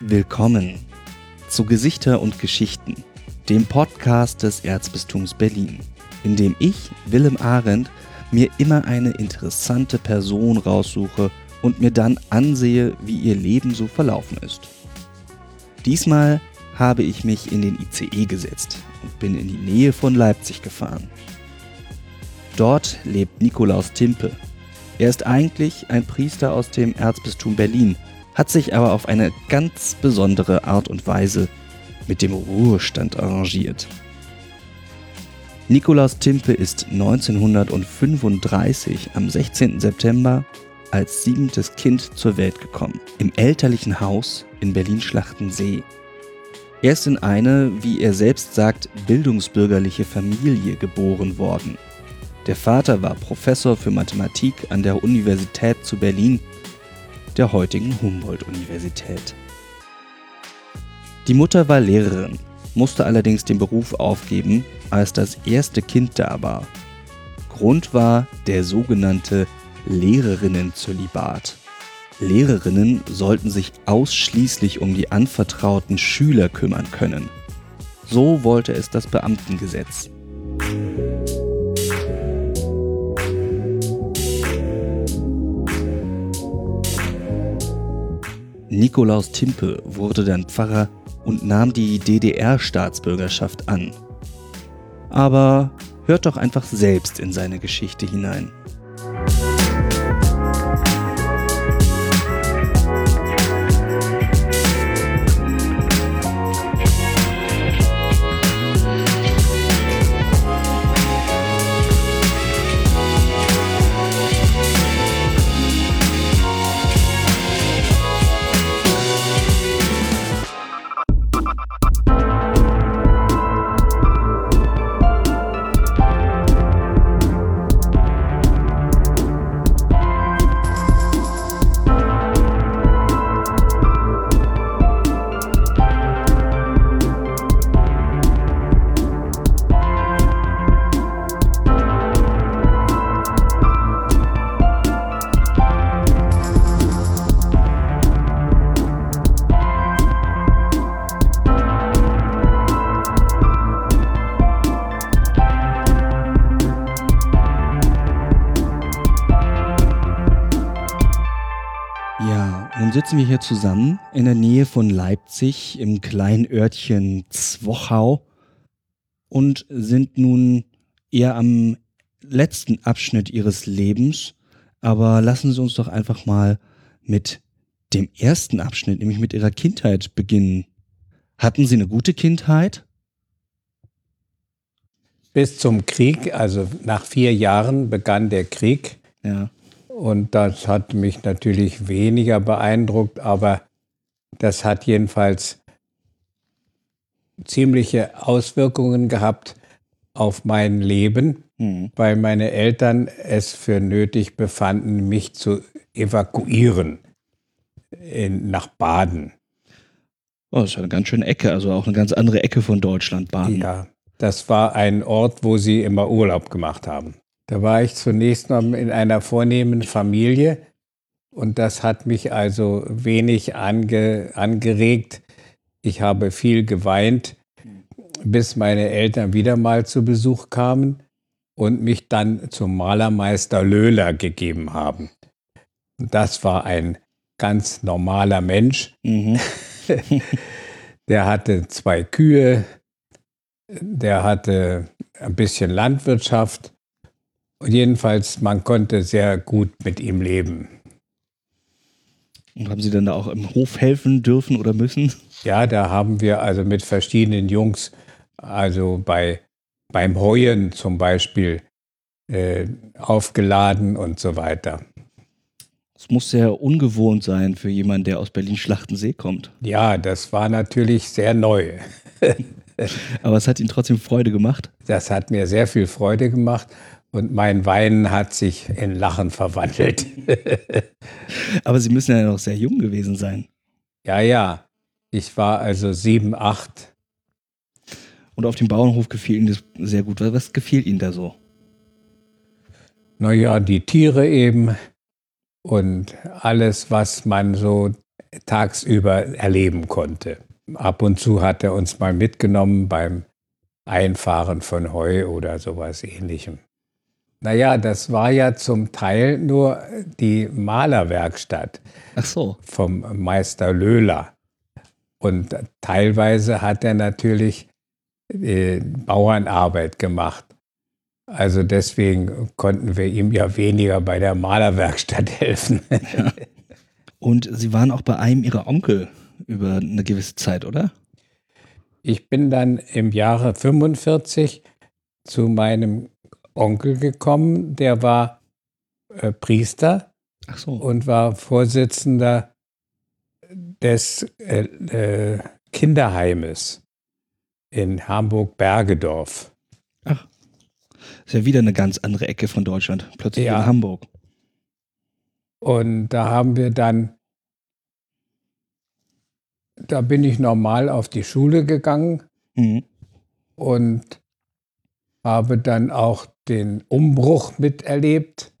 Willkommen zu Gesichter und Geschichten, dem Podcast des Erzbistums Berlin, in dem ich, Willem Arendt, mir immer eine interessante Person raussuche und mir dann ansehe, wie ihr Leben so verlaufen ist. Diesmal habe ich mich in den ICE gesetzt und bin in die Nähe von Leipzig gefahren. Dort lebt Nikolaus Timpe. Er ist eigentlich ein Priester aus dem Erzbistum Berlin, hat sich aber auf eine ganz besondere Art und Weise mit dem Ruhestand arrangiert. Nikolaus Timpe ist 1935 am 16. September als siebentes Kind zur Welt gekommen, im elterlichen Haus in Berlin-Schlachtensee. Er ist in eine, wie er selbst sagt, bildungsbürgerliche Familie geboren worden. Der Vater war Professor für Mathematik an der Universität zu Berlin der heutigen Humboldt-Universität. Die Mutter war Lehrerin, musste allerdings den Beruf aufgeben, als das erste Kind da war. Grund war der sogenannte Lehrerinnenzölibat. Lehrerinnen sollten sich ausschließlich um die anvertrauten Schüler kümmern können. So wollte es das Beamtengesetz. Nikolaus Timpe wurde dann Pfarrer und nahm die DDR-Staatsbürgerschaft an. Aber hört doch einfach selbst in seine Geschichte hinein. Hier zusammen in der Nähe von Leipzig im kleinen Örtchen Zwochau und sind nun eher am letzten Abschnitt ihres Lebens. Aber lassen Sie uns doch einfach mal mit dem ersten Abschnitt, nämlich mit Ihrer Kindheit beginnen. Hatten Sie eine gute Kindheit? Bis zum Krieg, also nach vier Jahren begann der Krieg. Ja. Und das hat mich natürlich weniger beeindruckt, aber das hat jedenfalls ziemliche Auswirkungen gehabt auf mein Leben, mhm. weil meine Eltern es für nötig befanden, mich zu evakuieren in, nach Baden. Oh, das ist eine ganz schöne Ecke, also auch eine ganz andere Ecke von Deutschland, Baden. Ja, das war ein Ort, wo sie immer Urlaub gemacht haben. Da war ich zunächst noch in einer vornehmen Familie und das hat mich also wenig ange, angeregt. Ich habe viel geweint, bis meine Eltern wieder mal zu Besuch kamen und mich dann zum Malermeister Löhler gegeben haben. Das war ein ganz normaler Mensch. Mhm. der hatte zwei Kühe, der hatte ein bisschen Landwirtschaft Jedenfalls, man konnte sehr gut mit ihm leben. Und haben Sie dann da auch im Hof helfen dürfen oder müssen? Ja, da haben wir also mit verschiedenen Jungs, also bei, beim Heuen zum Beispiel, äh, aufgeladen und so weiter. Es muss sehr ungewohnt sein für jemanden, der aus Berlin-Schlachtensee kommt. Ja, das war natürlich sehr neu. Aber es hat Ihnen trotzdem Freude gemacht? Das hat mir sehr viel Freude gemacht und mein Weinen hat sich in Lachen verwandelt. Aber Sie müssen ja noch sehr jung gewesen sein. Ja, ja. Ich war also sieben, acht. Und auf dem Bauernhof gefiel Ihnen das sehr gut. Was gefiel Ihnen da so? Naja, die Tiere eben und alles, was man so tagsüber erleben konnte. Ab und zu hat er uns mal mitgenommen beim Einfahren von Heu oder sowas ähnlichem. Naja, das war ja zum Teil nur die Malerwerkstatt so. vom Meister Löhler. Und teilweise hat er natürlich äh, Bauernarbeit gemacht. Also deswegen konnten wir ihm ja weniger bei der Malerwerkstatt helfen. Ja. Und Sie waren auch bei einem Ihrer Onkel über eine gewisse Zeit, oder? Ich bin dann im Jahre 45 zu meinem Onkel gekommen, der war äh, Priester so. und war Vorsitzender des äh, äh, Kinderheimes in Hamburg-Bergedorf. Ach. Ist ja wieder eine ganz andere Ecke von Deutschland. Plötzlich Ja. in Hamburg. Und da haben wir dann, da bin ich normal auf die Schule gegangen Mhm. und habe dann auch den Umbruch miterlebt.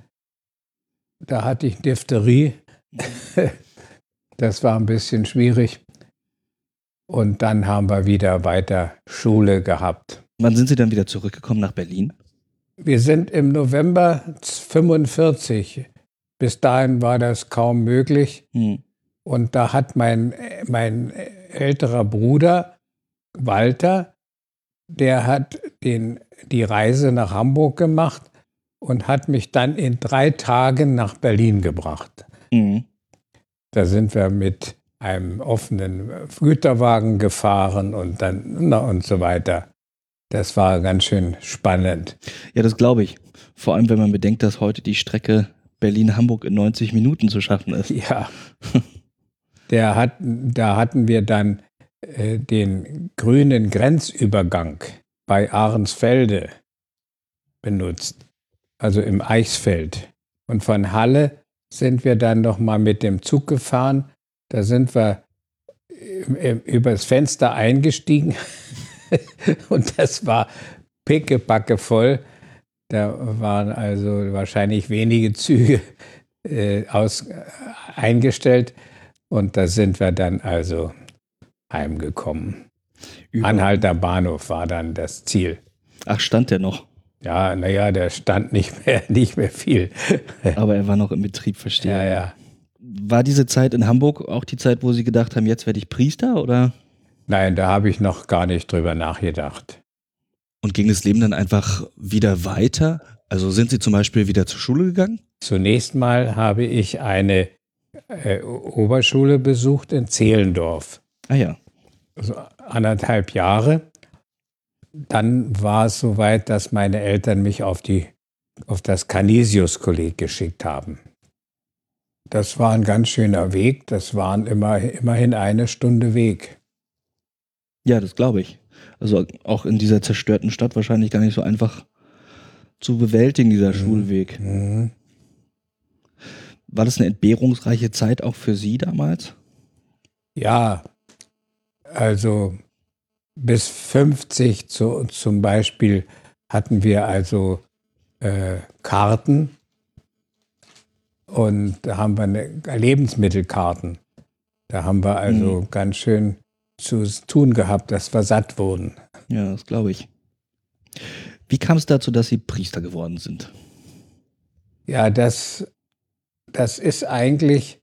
Da hatte ich Diphtherie. Das war ein bisschen schwierig. Und dann haben wir wieder weiter Schule gehabt. Wann sind Sie dann wieder zurückgekommen nach Berlin? Wir sind im November 45. Bis dahin war das kaum möglich. Mhm. Und da hat mein, mein älterer Bruder Walter, der hat den, die Reise nach Hamburg gemacht und hat mich dann in drei Tagen nach Berlin gebracht. Mhm. Da sind wir mit einem offenen Güterwagen gefahren und dann na, und so weiter. Das war ganz schön spannend. Ja, das glaube ich. Vor allem, wenn man bedenkt, dass heute die Strecke Berlin-Hamburg in 90 Minuten zu schaffen ist. Ja. Der hat, da hatten wir dann äh, den grünen Grenzübergang bei Ahrensfelde benutzt, also im Eichsfeld. Und von Halle sind wir dann noch mal mit dem Zug gefahren. Da sind wir im- übers Fenster eingestiegen und das war pickepacke voll. Da waren also wahrscheinlich wenige Züge äh, aus, äh, eingestellt und da sind wir dann also heimgekommen. Über- Anhalter Bahnhof war dann das Ziel. Ach, stand der noch. Ja, naja, der stand nicht mehr, nicht mehr viel. Aber er war noch im Betrieb, verstehe. Ja, ja. War diese Zeit in Hamburg auch die Zeit, wo Sie gedacht haben, jetzt werde ich Priester oder? Nein, da habe ich noch gar nicht drüber nachgedacht. Und ging das Leben dann einfach wieder weiter? Also sind Sie zum Beispiel wieder zur Schule gegangen? Zunächst mal habe ich eine äh, Oberschule besucht in Zehlendorf. Ah ja. Anderthalb Jahre. Dann war es soweit, dass meine Eltern mich auf, die, auf das Canisius-Kolleg geschickt haben. Das war ein ganz schöner Weg. Das waren immer, immerhin eine Stunde Weg. Ja, das glaube ich. Also auch in dieser zerstörten Stadt wahrscheinlich gar nicht so einfach zu bewältigen, dieser Schulweg. Mhm. War das eine entbehrungsreiche Zeit auch für Sie damals? Ja, also bis 50 zu, zum Beispiel hatten wir also äh, Karten und da haben wir eine, Lebensmittelkarten. Da haben wir also ganz schön zu tun gehabt, dass wir satt wurden. Ja, das glaube ich. Wie kam es dazu, dass Sie Priester geworden sind? Ja, das, das ist eigentlich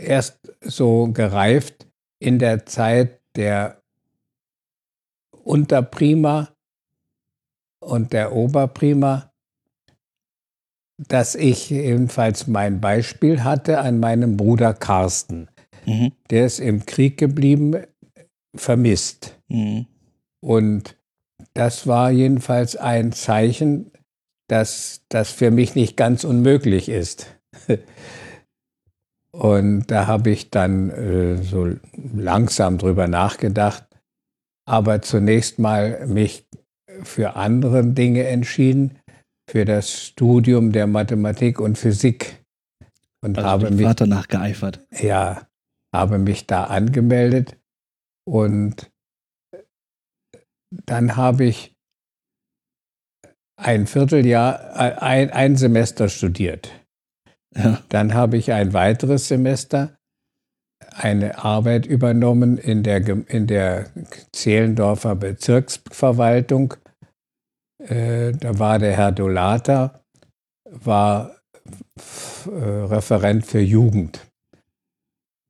erst so gereift in der Zeit der Unterprima und der Oberprima, dass ich jedenfalls mein Beispiel hatte an meinem Bruder Carsten. Mhm. Der ist im Krieg geblieben, vermisst. Mhm. Und das war jedenfalls ein Zeichen, dass das für mich nicht ganz unmöglich ist. Und da habe ich dann äh, so langsam drüber nachgedacht, aber zunächst mal mich für andere Dinge entschieden, für das Studium der Mathematik und Physik. Und Also habe mich Vater nachgeeifert. ja, habe mich da angemeldet und dann habe ich ein Vierteljahr, äh, ein, ein Semester studiert. Ja. Dann habe ich ein weiteres Semester eine Arbeit übernommen in der, in der Zehlendorfer Bezirksverwaltung. Äh, da war der Herr Dolata, war äh, Referent für Jugend.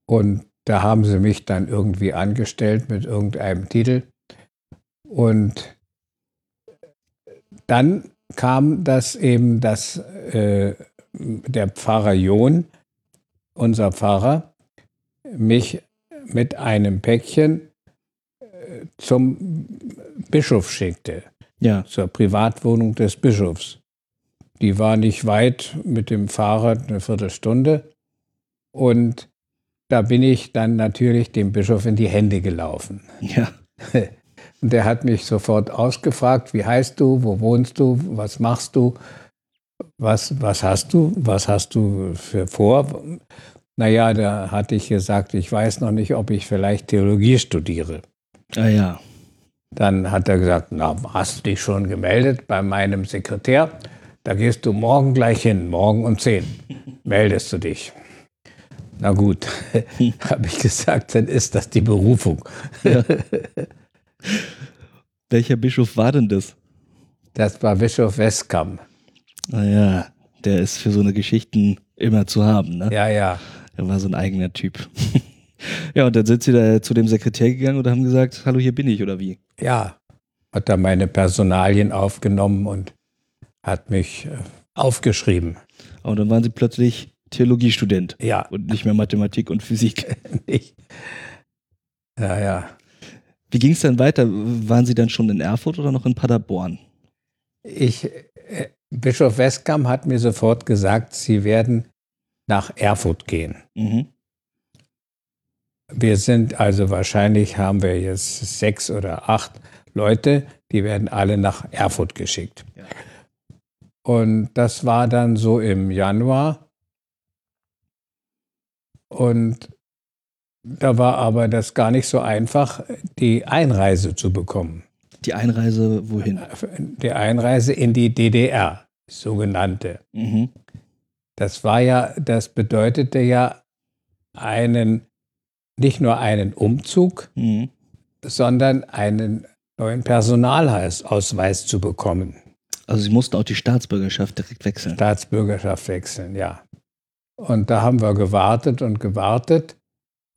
Und da haben sie mich dann irgendwie angestellt mit irgendeinem Titel. Und dann kam das eben, dass äh, der Pfarrer John, unser Pfarrer, mich mit einem Päckchen äh, zum Bischof schickte. Ja. Zur Privatwohnung des Bischofs. Die war nicht weit mit dem Fahrrad eine Viertelstunde. Und da bin ich dann natürlich dem Bischof in die Hände gelaufen. Ja. Und der hat mich sofort ausgefragt, wie heißt du, wo wohnst du, was machst du, was, was hast du, was hast du für vor? Naja, da hatte ich gesagt, ich weiß noch nicht, ob ich vielleicht Theologie studiere. Ah ja. Dann hat er gesagt, na, hast du dich schon gemeldet bei meinem Sekretär? Da gehst du morgen gleich hin, morgen um 10. Meldest du dich. Na gut, habe ich gesagt, dann ist das die Berufung. Ja. Welcher Bischof war denn das? Das war Bischof Westkamp. Naja, ah der ist für so eine Geschichten immer zu haben, ne? Ja, ja. Er war so ein eigener Typ. ja, und dann sind sie da zu dem Sekretär gegangen und haben gesagt, hallo, hier bin ich, oder wie? Ja, hat er meine Personalien aufgenommen und hat mich äh, aufgeschrieben. Und dann waren sie plötzlich Theologiestudent. Ja. Und nicht mehr Mathematik und Physik. nicht. Ja, ja. Wie ging es dann weiter? Waren Sie dann schon in Erfurt oder noch in Paderborn? Ich, äh, Bischof Westkamp hat mir sofort gesagt, Sie werden nach Erfurt gehen. Mhm. Wir sind also wahrscheinlich, haben wir jetzt sechs oder acht Leute, die werden alle nach Erfurt geschickt. Ja. Und das war dann so im Januar. Und da war aber das gar nicht so einfach, die Einreise zu bekommen. Die Einreise wohin? Die Einreise in die DDR, sogenannte. Mhm. Das war ja, das bedeutete ja einen, nicht nur einen Umzug, mhm. sondern einen neuen Personalausweis zu bekommen. Also Sie mussten auch die Staatsbürgerschaft direkt wechseln. Staatsbürgerschaft wechseln, ja. Und da haben wir gewartet und gewartet.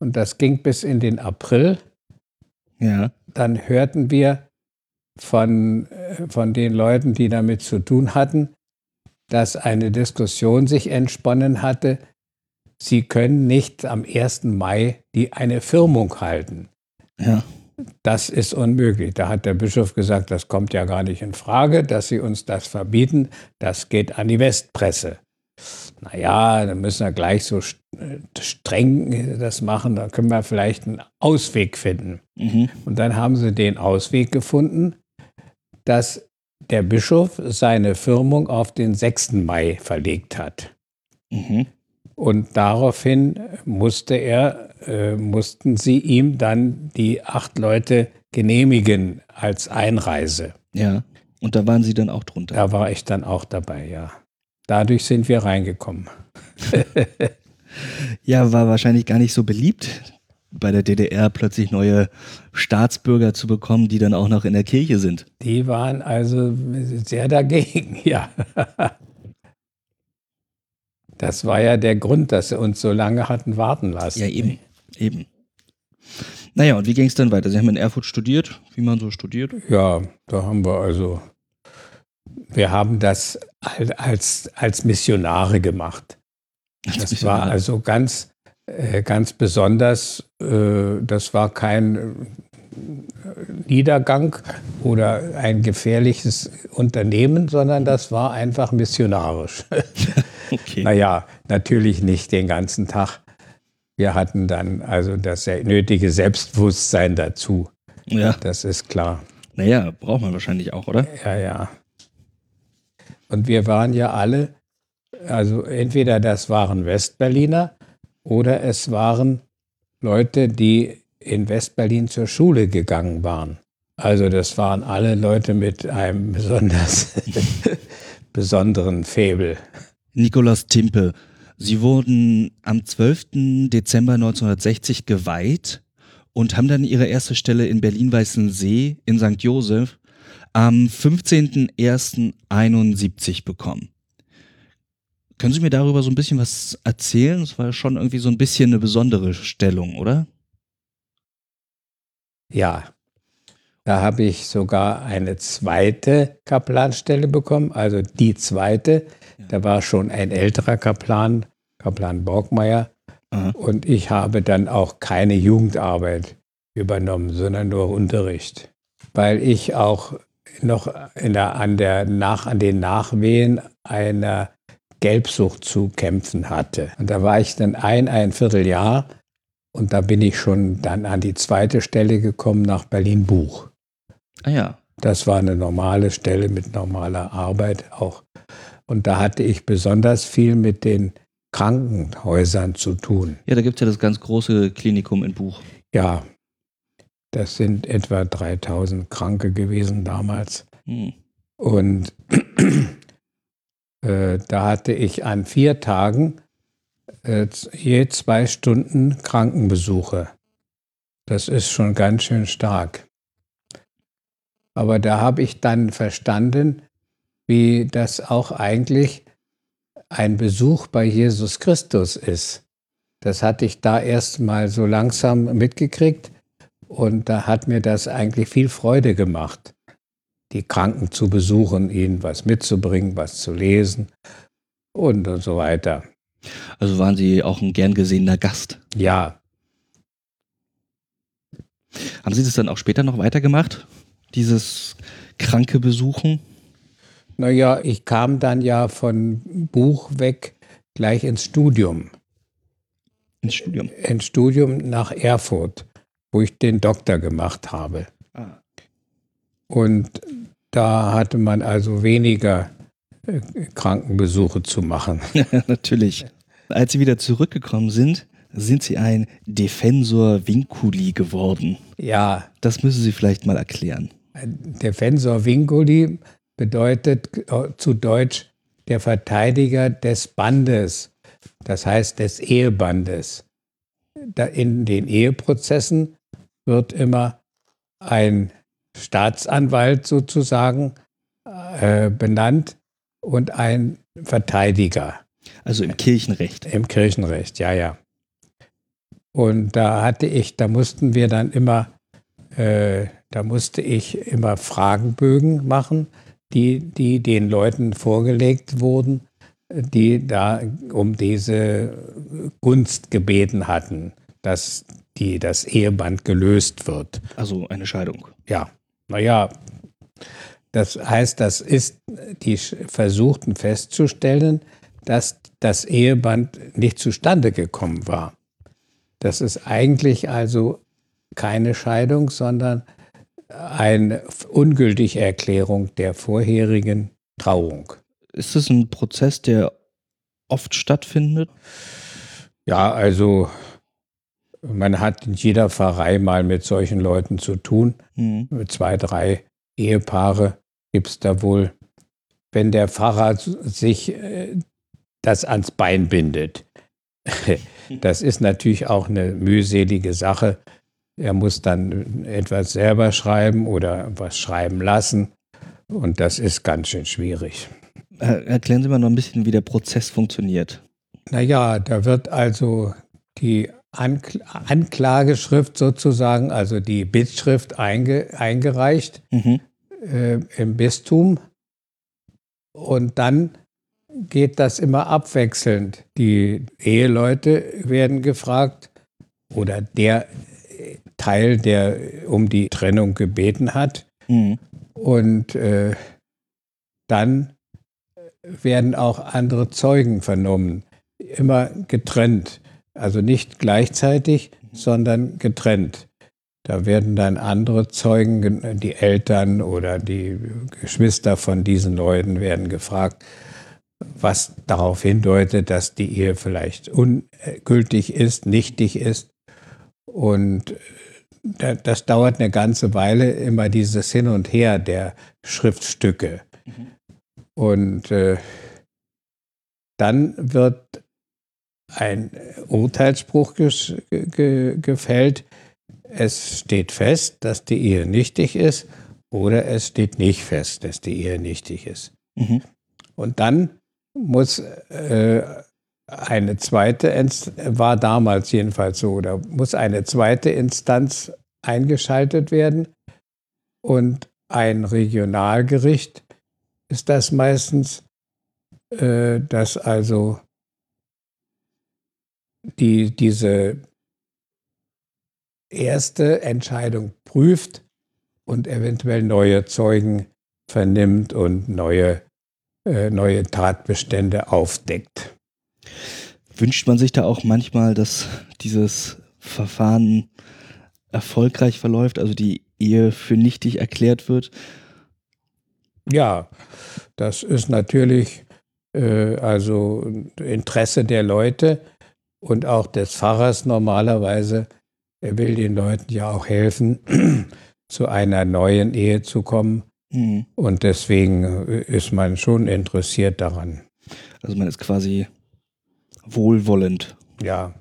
Und das ging bis in den April. Ja. Dann hörten wir von, äh, von den Leuten, die damit zu tun hatten, dass eine Diskussion sich entsponnen hatte. Sie können nicht am 1. Mai die eine Firmung halten. Ja. Das ist unmöglich. Da hat der Bischof gesagt, das kommt ja gar nicht in Frage, dass Sie uns das verbieten. Das geht an die Westpresse naja, dann müssen wir gleich so äh, streng das machen, da können wir vielleicht einen Ausweg finden. Mhm. Und dann haben sie den Ausweg gefunden, dass der Bischof seine Firmung auf den 6. Mai verlegt hat. Mhm. Und daraufhin musste er, äh, mussten sie ihm dann die acht Leute genehmigen als Einreise. Ja. Und da waren Sie dann auch drunter? Da war ich dann auch dabei, ja. Dadurch sind wir reingekommen. ja, war wahrscheinlich gar nicht so beliebt, bei der DDR plötzlich neue Staatsbürger zu bekommen, die dann auch noch in der Kirche sind. Die waren also sehr dagegen, ja. Das war ja der Grund, dass sie uns so lange hatten warten lassen. Ja, eben. eben. Naja, und wie ging es dann weiter? Sie haben in Erfurt studiert, wie man so studiert? Ja, da haben wir also wir haben das als, als Missionare gemacht. Als das Missionare. war also ganz, ganz besonders, äh, das war kein äh, Niedergang oder ein gefährliches Unternehmen, sondern das war einfach missionarisch. okay. Naja, natürlich nicht den ganzen Tag. Wir hatten dann also das nötige Selbstbewusstsein dazu. Ja. Das ist klar. Naja, braucht man wahrscheinlich auch, oder? Ja, ja. Und wir waren ja alle, also entweder das waren Westberliner oder es waren Leute, die in Westberlin zur Schule gegangen waren. Also das waren alle Leute mit einem besonders besonderen Faible. Nikolaus Timpe Sie wurden am 12. Dezember 1960 geweiht und haben dann ihre erste Stelle in Berlin-Weißensee in St. Joseph am 15.01.71 bekommen. Können Sie mir darüber so ein bisschen was erzählen? Es war schon irgendwie so ein bisschen eine besondere Stellung, oder? Ja, da habe ich sogar eine zweite Kaplanstelle bekommen, also die zweite. Da war schon ein älterer Kaplan, Kaplan Borgmeier. Aha. Und ich habe dann auch keine Jugendarbeit übernommen, sondern nur Unterricht. Weil ich auch noch der, an, der, nach, an den Nachwehen einer Gelbsucht zu kämpfen hatte. Und da war ich dann ein, ein Vierteljahr und da bin ich schon dann an die zweite Stelle gekommen nach Berlin-Buch. Ah ja. Das war eine normale Stelle mit normaler Arbeit auch. Und da hatte ich besonders viel mit den Krankenhäusern zu tun. Ja, da gibt es ja das ganz große Klinikum in Buch. Ja, das sind etwa 3000 Kranke gewesen damals. Hm. Und äh, da hatte ich an vier Tagen äh, je zwei Stunden Krankenbesuche. Das ist schon ganz schön stark. Aber da habe ich dann verstanden, wie das auch eigentlich ein Besuch bei Jesus Christus ist. Das hatte ich da erst mal so langsam mitgekriegt und da hat mir das eigentlich viel Freude gemacht, die Kranken zu besuchen, ihnen was mitzubringen, was zu lesen und, und so weiter. Also waren Sie auch ein gern gesehener Gast? Ja. Haben Sie das dann auch später noch weitergemacht? Dieses kranke Besuchen? Naja, ich kam dann ja von Buch weg gleich ins Studium. Ins Studium? Ins Studium nach Erfurt, wo ich den Doktor gemacht habe. Ah. Und da hatte man also weniger äh, Krankenbesuche zu machen. Natürlich. Als Sie wieder zurückgekommen sind, sind Sie ein Defensor Vinculi geworden. Ja. Das müssen Sie vielleicht mal erklären. Defensor Vinculi bedeutet äh, zu Deutsch der Verteidiger des Bandes, das heißt des Ehebandes. in den Eheprozessen wird immer ein Staatsanwalt sozusagen äh, benannt und ein Verteidiger. Also im Kirchenrecht. Im Kirchenrecht, ja, ja. Und da hatte ich, da mussten wir dann immer, äh, da musste ich immer Fragenbögen machen, die, die den Leuten vorgelegt wurden, die da um diese Gunst gebeten hatten, dass die, das Eheband gelöst wird. Also eine Scheidung. Ja, naja, das heißt, das ist, die versuchten festzustellen, dass das Eheband nicht zustande gekommen war. Das ist eigentlich also keine Scheidung, sondern eine ungültige Erklärung der vorherigen Trauung. Ist das ein Prozess, der oft stattfindet? Ja, also man hat in jeder Pfarrei mal mit solchen Leuten zu tun. Mhm. Zwei, drei Ehepaare gibt es da wohl. Wenn der Pfarrer sich äh, das ans Bein bindet. Das ist natürlich auch eine mühselige Sache. Er muss dann etwas selber schreiben oder was schreiben lassen. Und das ist ganz schön schwierig. Erklären Sie mal noch ein bisschen, wie der Prozess funktioniert. Naja, da wird also die Ankl Anklageschrift sozusagen, also die Bittschrift einge eingereicht mhm. äh, im Bistum. Und dann geht das immer abwechselnd. Die Eheleute werden gefragt oder der Teil, der um die Trennung gebeten hat. Mhm. Und äh, dann werden auch andere Zeugen vernommen, immer getrennt. Also nicht gleichzeitig, sondern getrennt. Da werden dann andere Zeugen, die Eltern oder die Geschwister von diesen Leuten werden gefragt, was darauf hindeutet, dass die Ehe vielleicht ungültig ist, nichtig ist. Und äh, das dauert eine ganze Weile, immer dieses Hin und Her der Schriftstücke. Mhm. Und äh, dann wird ein Urteilsspruch ge ge gefällt. Es steht fest, dass die Ehe nichtig ist oder es steht nicht fest, dass die Ehe nichtig ist. Mhm. Und dann muss äh, eine zweite, Inst war damals jedenfalls so, da muss eine zweite Instanz eingeschaltet werden und ein Regionalgericht ist das meistens, äh, das also die, diese erste Entscheidung prüft und eventuell neue Zeugen vernimmt und neue, äh, neue Tatbestände aufdeckt. Wünscht man sich da auch manchmal, dass dieses Verfahren erfolgreich verläuft, also die Ehe für nichtig erklärt wird? Ja, das ist natürlich äh, also Interesse der Leute und auch des Pfarrers normalerweise. Er will den Leuten ja auch helfen, zu einer neuen Ehe zu kommen. Mhm. Und deswegen äh, ist man schon interessiert daran. Also man ist quasi wohlwollend. Ja.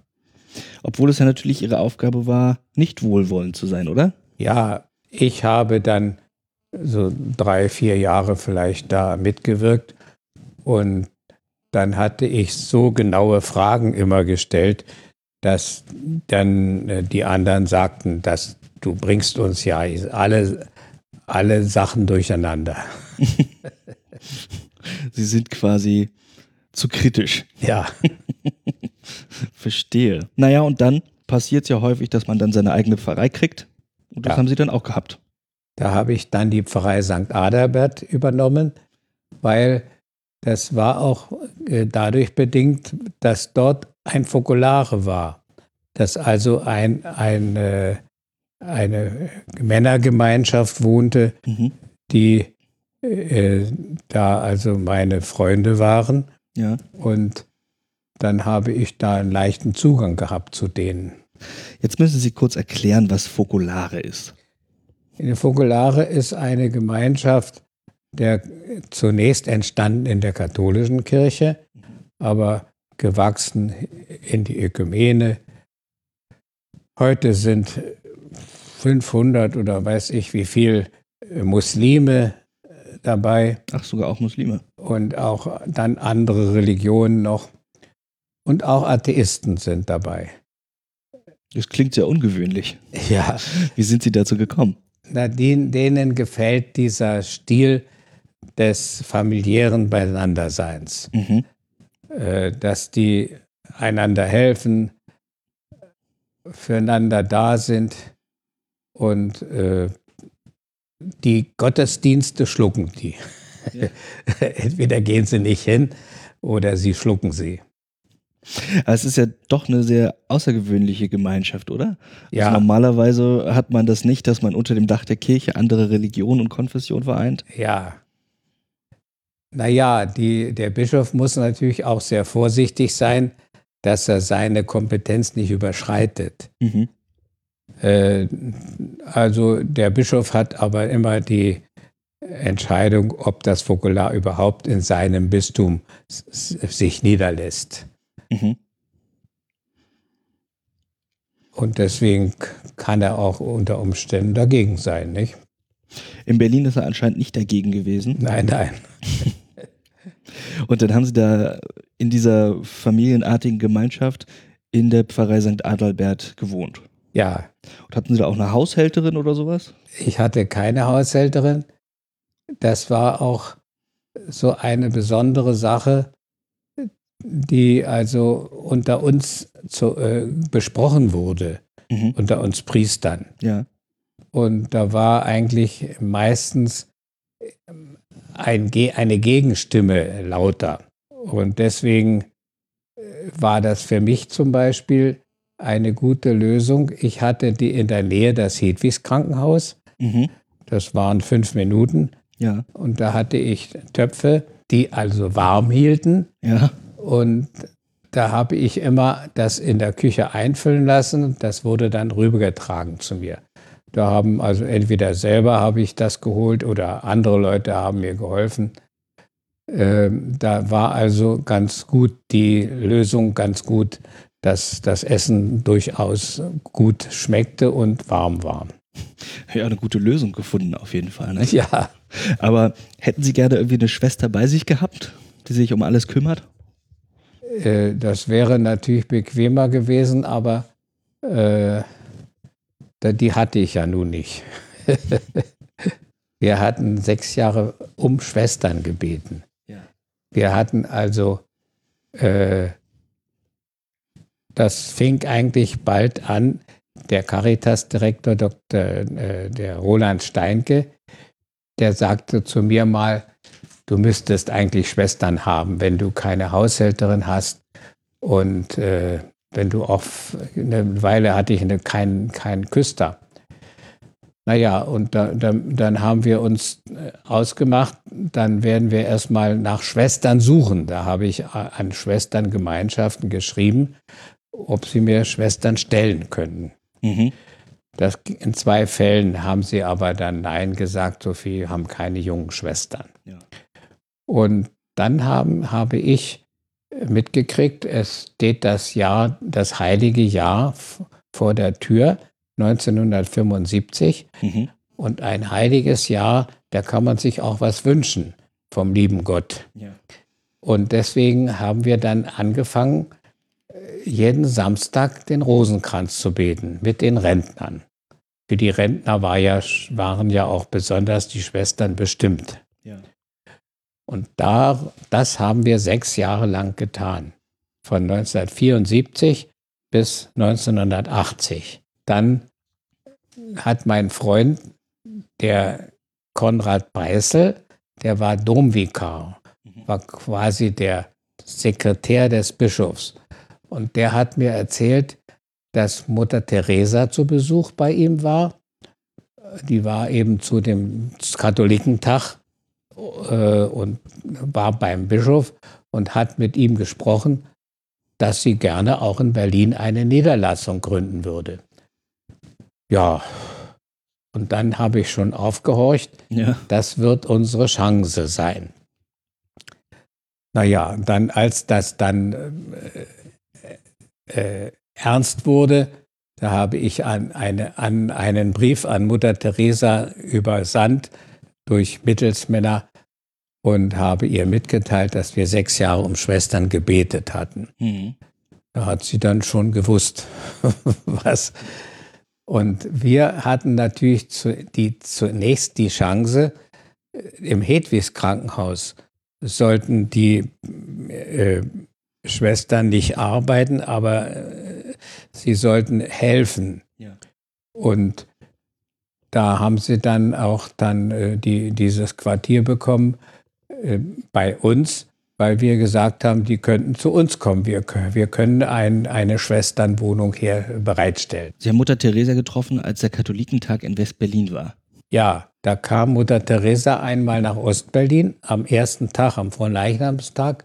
Obwohl es ja natürlich ihre Aufgabe war, nicht wohlwollend zu sein, oder? Ja, ich habe dann so drei, vier Jahre vielleicht da mitgewirkt und dann hatte ich so genaue Fragen immer gestellt, dass dann äh, die anderen sagten, dass du bringst uns ja alle, alle Sachen durcheinander. Sie sind quasi zu kritisch. Ja. Verstehe. Naja, und dann passiert es ja häufig, dass man dann seine eigene Pfarrei kriegt. Und das ja. haben Sie dann auch gehabt. Da habe ich dann die Pfarrei St. Adalbert übernommen, weil das war auch äh, dadurch bedingt, dass dort ein Fokulare war. Dass also ein, ein, äh, eine Männergemeinschaft wohnte, mhm. die äh, da also meine Freunde waren. Ja. Und dann habe ich da einen leichten Zugang gehabt zu denen. Jetzt müssen Sie kurz erklären, was Fokulare ist. Eine Fokulare ist eine Gemeinschaft, der zunächst entstanden in der katholischen Kirche, aber gewachsen in die Ökumene. Heute sind 500 oder weiß ich wie viel Muslime dabei. Ach, sogar auch Muslime. Und auch dann andere Religionen noch. Und auch Atheisten sind dabei. Das klingt sehr ungewöhnlich. Ja. Wie sind Sie dazu gekommen? Na, denen gefällt dieser Stil des familiären Beiseinanderseins. Mhm. Äh, dass die einander helfen, füreinander da sind und äh, die Gottesdienste schlucken die. Ja. Entweder gehen sie nicht hin oder sie schlucken sie. Aber es ist ja doch eine sehr außergewöhnliche Gemeinschaft, oder? Also ja. Also normalerweise hat man das nicht, dass man unter dem Dach der Kirche andere Religionen und Konfessionen vereint. Ja. Naja, die, der Bischof muss natürlich auch sehr vorsichtig sein, dass er seine Kompetenz nicht überschreitet. Mhm. Äh, also der Bischof hat aber immer die Entscheidung, ob das Fokular überhaupt in seinem Bistum sich niederlässt. Mhm. Und deswegen kann er auch unter Umständen dagegen sein, nicht? In Berlin ist er anscheinend nicht dagegen gewesen. Nein, nein. Und dann haben Sie da in dieser familienartigen Gemeinschaft in der Pfarrei St. Adalbert gewohnt. Ja. Und hatten Sie da auch eine Haushälterin oder sowas? Ich hatte keine Haushälterin. Das war auch so eine besondere Sache die also unter uns zu, äh, besprochen wurde, mhm. unter uns Priestern. Ja. Und da war eigentlich meistens ein, eine Gegenstimme lauter. Und deswegen äh, war das für mich zum Beispiel eine gute Lösung. Ich hatte die in der Nähe das Hedwigs Krankenhaus. Mhm. Das waren fünf Minuten. Ja. Und da hatte ich Töpfe, die also warm hielten. Ja. Und da habe ich immer das in der Küche einfüllen lassen. Das wurde dann rübergetragen zu mir. Da haben also entweder selber habe ich das geholt oder andere Leute haben mir geholfen. Ähm, da war also ganz gut die Lösung, ganz gut, dass das Essen durchaus gut schmeckte und warm war. Ja, eine gute Lösung gefunden auf jeden Fall. Ne? Ja. Aber hätten Sie gerne irgendwie eine Schwester bei sich gehabt, die sich um alles kümmert? Äh, das wäre natürlich bequemer gewesen, aber äh, die hatte ich ja nun nicht. Wir hatten sechs Jahre um Schwestern gebeten. Ja. Wir hatten also, äh, das fing eigentlich bald an, der Caritas-Direktor, Dr. Äh, der Roland Steinke, der sagte zu mir mal, du müsstest eigentlich Schwestern haben, wenn du keine Haushälterin hast und äh, wenn du auch eine Weile hatte ich eine, keinen kein Küster. Naja, und da, da, dann haben wir uns äh, ausgemacht, dann werden wir erstmal nach Schwestern suchen. Da habe ich an Schwesterngemeinschaften geschrieben, ob sie mir Schwestern stellen könnten. Mhm. Das, in zwei Fällen haben sie aber dann Nein gesagt, so viel haben keine jungen Schwestern. Ja. Und dann haben, habe ich mitgekriegt, es steht das Jahr, das heilige Jahr vor der Tür. 1975. Mhm. Und ein heiliges Jahr, da kann man sich auch was wünschen vom lieben Gott. Ja. Und deswegen haben wir dann angefangen, jeden Samstag den Rosenkranz zu beten mit den Rentnern. Für die Rentner war ja, waren ja auch besonders die Schwestern bestimmt. Ja. Und da, das haben wir sechs Jahre lang getan. Von 1974 bis 1980. Dann hat mein Freund, der Konrad Breißel, der war Domvikar, mhm. war quasi der Sekretär des Bischofs. Und der hat mir erzählt, dass Mutter Teresa zu Besuch bei ihm war. Die war eben zu dem Katholikentag äh, und war beim Bischof und hat mit ihm gesprochen, dass sie gerne auch in Berlin eine Niederlassung gründen würde. Ja, und dann habe ich schon aufgehorcht, ja. das wird unsere Chance sein. Naja, dann als das dann äh, äh, ernst wurde, da habe ich an, eine, an einen Brief an Mutter Teresa übersandt durch Mittelsmänner und habe ihr mitgeteilt, dass wir sechs Jahre um Schwestern gebetet hatten. Mhm. Da hat sie dann schon gewusst, was, und wir hatten natürlich zu, die, zunächst die Chance, äh, im Hedwigs Krankenhaus sollten die äh, Schwestern nicht arbeiten, aber äh, sie sollten helfen. Ja. Und da haben sie dann auch dann äh, die, dieses Quartier bekommen äh, bei uns weil wir gesagt haben, die könnten zu uns kommen. Wir, wir können ein, eine Schwesternwohnung hier bereitstellen. Sie haben Mutter Teresa getroffen, als der Katholikentag in West-Berlin war. Ja, da kam Mutter Teresa einmal nach Ostberlin am ersten Tag, am Fronleichnamstag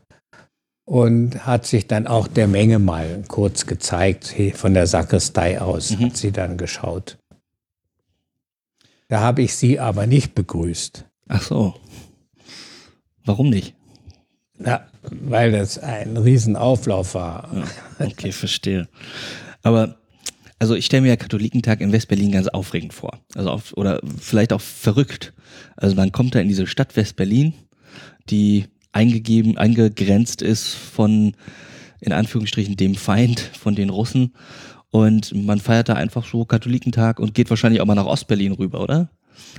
und hat sich dann auch der Menge mal kurz gezeigt, von der Sakristei aus mhm. hat sie dann geschaut. Da habe ich sie aber nicht begrüßt. Ach so. Warum nicht? Ja, weil das ein Riesenauflauf war. Ja, okay, verstehe. Aber also ich stelle mir ja Katholikentag in Westberlin ganz aufregend vor. Also auf, oder vielleicht auch verrückt. Also man kommt da in diese Stadt Westberlin, die eingegeben, eingegrenzt ist von, in Anführungsstrichen, dem Feind, von den Russen. Und man feiert da einfach so Katholikentag und geht wahrscheinlich auch mal nach Ostberlin rüber, oder?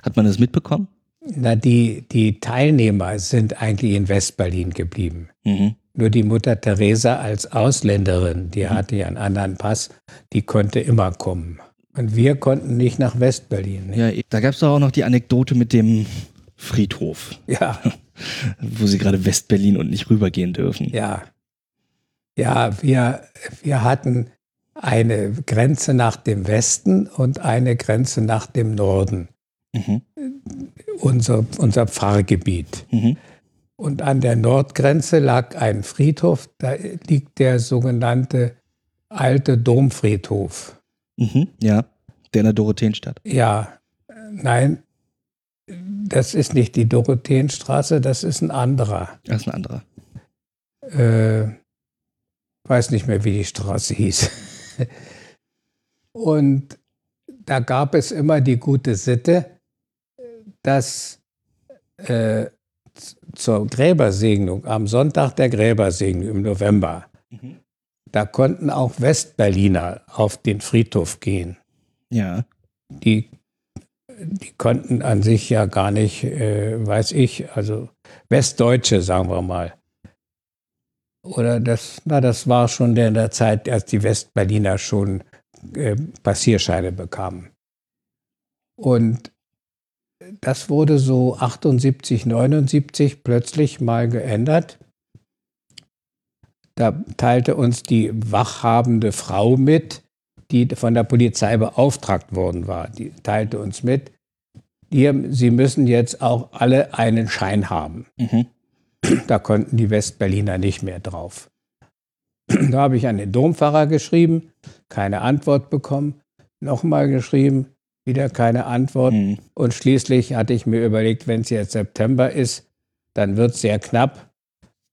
Hat man das mitbekommen? Na, die, die Teilnehmer sind eigentlich in Westberlin geblieben. Mhm. Nur die Mutter Teresa als Ausländerin, die mhm. hatte ja einen anderen Pass, die konnte immer kommen. Und wir konnten nicht nach Westberlin. Ja, da gab es doch auch noch die Anekdote mit dem Friedhof. Ja. Wo sie gerade Westberlin und nicht rübergehen dürfen. Ja. Ja, wir, wir hatten eine Grenze nach dem Westen und eine Grenze nach dem Norden. Mhm unser, unser Pfarrgebiet. Mhm. Und an der Nordgrenze lag ein Friedhof, da liegt der sogenannte alte Domfriedhof. Mhm, ja, der in der Dorotheenstadt. Ja, nein, das ist nicht die Dorotheenstraße, das ist ein anderer. Das ist ein anderer. Äh, weiß nicht mehr, wie die Straße hieß. Und da gab es immer die gute Sitte, dass äh, zur Gräbersegnung, am Sonntag der Gräbersegnung im November, mhm. da konnten auch Westberliner auf den Friedhof gehen. Ja. Die, die konnten an sich ja gar nicht, äh, weiß ich, also Westdeutsche, sagen wir mal. Oder das, na, das war schon in der Zeit, als die Westberliner schon äh, Passierscheine bekamen. Und das wurde so 78, 79 plötzlich mal geändert. Da teilte uns die wachhabende Frau mit, die von der Polizei beauftragt worden war. Die teilte uns mit, die, sie müssen jetzt auch alle einen Schein haben. Mhm. Da konnten die Westberliner nicht mehr drauf. Da habe ich an den Dompfarrer geschrieben, keine Antwort bekommen. Nochmal geschrieben, wieder keine Antwort. Mhm. Und schließlich hatte ich mir überlegt, wenn es jetzt September ist, dann wird es sehr knapp.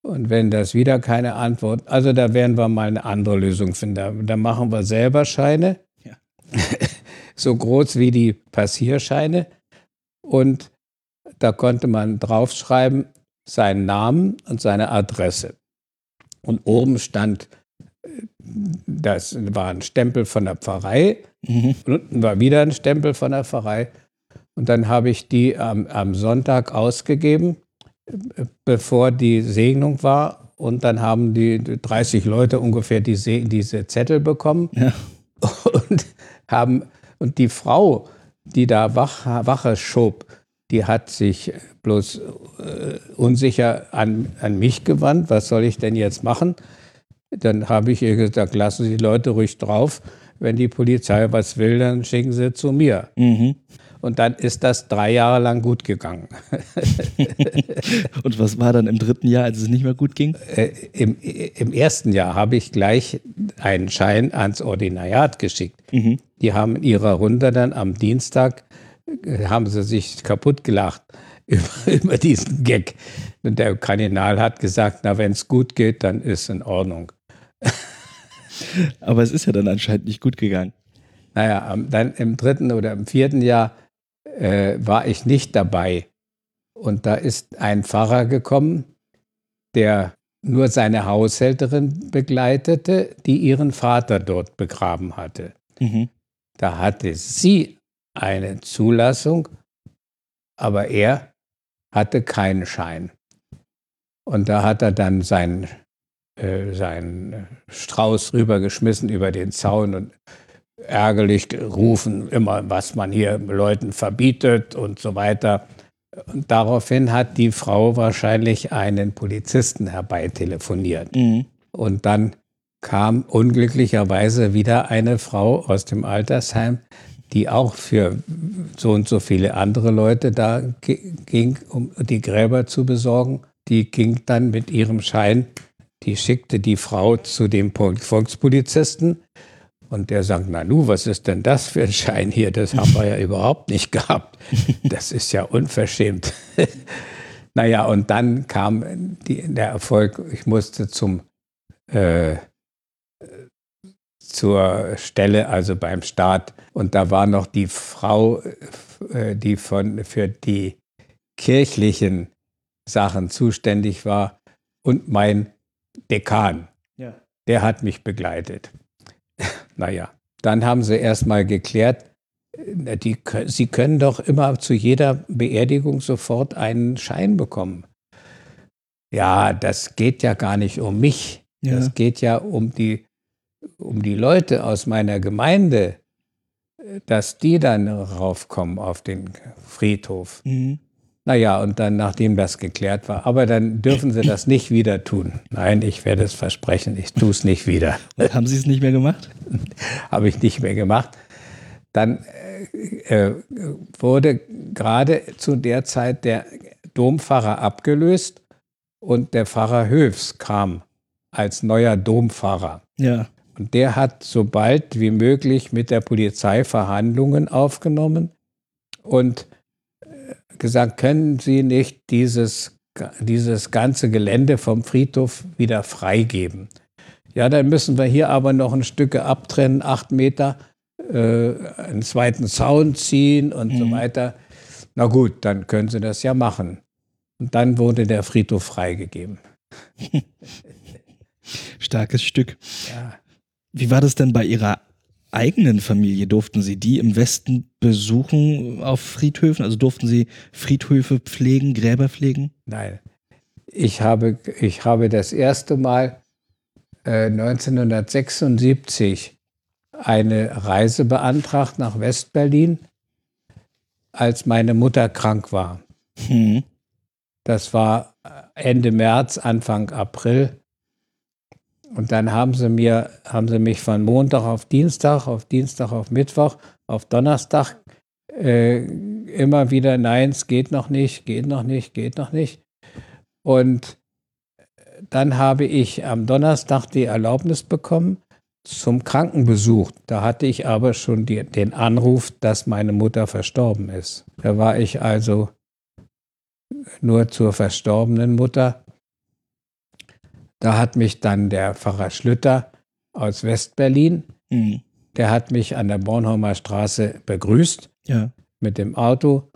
Und wenn das wieder keine Antwort, also da werden wir mal eine andere Lösung finden. Da, machen wir selber Scheine, ja. so groß wie die Passierscheine. Und da konnte man draufschreiben seinen Namen und seine Adresse. Und oben stand, das war ein Stempel von der Pfarrei. Mhm. Unten war wieder ein Stempel von der Pfarrei. Und dann habe ich die am, am Sonntag ausgegeben, bevor die Segnung war. Und dann haben die 30 Leute ungefähr die diese Zettel bekommen. Ja. Und, haben, und die Frau, die da Wach, Wache schob, die hat sich bloß äh, unsicher an, an mich gewandt. Was soll ich denn jetzt machen? Dann habe ich ihr gesagt, lassen Sie die Leute ruhig drauf. Wenn die Polizei was will, dann schicken sie zu mir. Mhm. Und dann ist das drei Jahre lang gut gegangen. Und was war dann im dritten Jahr, als es nicht mehr gut ging? Äh, im, Im ersten Jahr habe ich gleich einen Schein ans Ordinariat geschickt. Mhm. Die haben in ihrer Runde dann am Dienstag haben sie sich kaputt gelacht über, über diesen Gag. Und der Kardinal hat gesagt, na, wenn es gut geht, dann ist in Ordnung. Aber es ist ja dann anscheinend nicht gut gegangen. Naja, dann im dritten oder im vierten Jahr äh, war ich nicht dabei. Und da ist ein Pfarrer gekommen, der nur seine Haushälterin begleitete, die ihren Vater dort begraben hatte. Mhm. Da hatte sie eine Zulassung, aber er hatte keinen Schein. Und da hat er dann seinen, äh, seinen Strauß rübergeschmissen über den Zaun und ärgerlich gerufen, immer was man hier Leuten verbietet und so weiter. Und daraufhin hat die Frau wahrscheinlich einen Polizisten herbeitelefoniert. Mhm. Und dann kam unglücklicherweise wieder eine Frau aus dem Altersheim, die auch für so und so viele andere Leute da ging, um die Gräber zu besorgen. Die ging dann mit ihrem Schein, die schickte die Frau zu dem Volkspolizisten und der sagt, na nu, was ist denn das für ein Schein hier? Das haben wir ja überhaupt nicht gehabt. Das ist ja unverschämt. naja, und dann kam die, der Erfolg, ich musste zum äh, zur Stelle, also beim Staat. Und da war noch die Frau, äh, die von, für die kirchlichen Sachen zuständig war und mein Dekan. Ja. Der hat mich begleitet. naja, dann haben sie erstmal geklärt, äh, die, sie können doch immer zu jeder Beerdigung sofort einen Schein bekommen. Ja, das geht ja gar nicht um mich. Ja. Das geht ja um die um die Leute aus meiner Gemeinde, dass die dann raufkommen auf den Friedhof. Mhm. Naja, und dann, nachdem das geklärt war, aber dann dürfen sie das nicht wieder tun. Nein, ich werde es versprechen, ich tue es nicht wieder. Haben Sie es nicht mehr gemacht? Habe ich nicht mehr gemacht. Dann äh, äh, wurde gerade zu der Zeit der Dompfarrer abgelöst und der Pfarrer Höfs kam als neuer Dompfarrer. Ja. Und der hat so bald wie möglich mit der Polizei Verhandlungen aufgenommen und gesagt, können Sie nicht dieses, dieses ganze Gelände vom Friedhof wieder freigeben? Ja, dann müssen wir hier aber noch ein Stück abtrennen, acht Meter, äh, einen zweiten Zaun ziehen und mhm. so weiter. Na gut, dann können Sie das ja machen. Und dann wurde der Friedhof freigegeben. Starkes Stück. Ja. Wie war das denn bei Ihrer eigenen Familie? Durften Sie die im Westen besuchen auf Friedhöfen? Also durften Sie Friedhöfe pflegen, Gräber pflegen? Nein. Ich habe, ich habe das erste Mal äh, 1976 eine Reise beantragt nach Westberlin, als meine Mutter krank war. Hm. Das war Ende März, Anfang April. Und dann haben sie mir, haben sie mich von Montag auf Dienstag, auf Dienstag auf Mittwoch, auf Donnerstag äh, immer wieder, nein, es geht noch nicht, geht noch nicht, geht noch nicht. Und dann habe ich am Donnerstag die Erlaubnis bekommen zum Krankenbesuch. Da hatte ich aber schon die, den Anruf, dass meine Mutter verstorben ist. Da war ich also nur zur verstorbenen Mutter da hat mich dann der Pfarrer Schlüter aus Westberlin, mhm. der hat mich an der Bornholmer Straße begrüßt ja. mit dem Auto.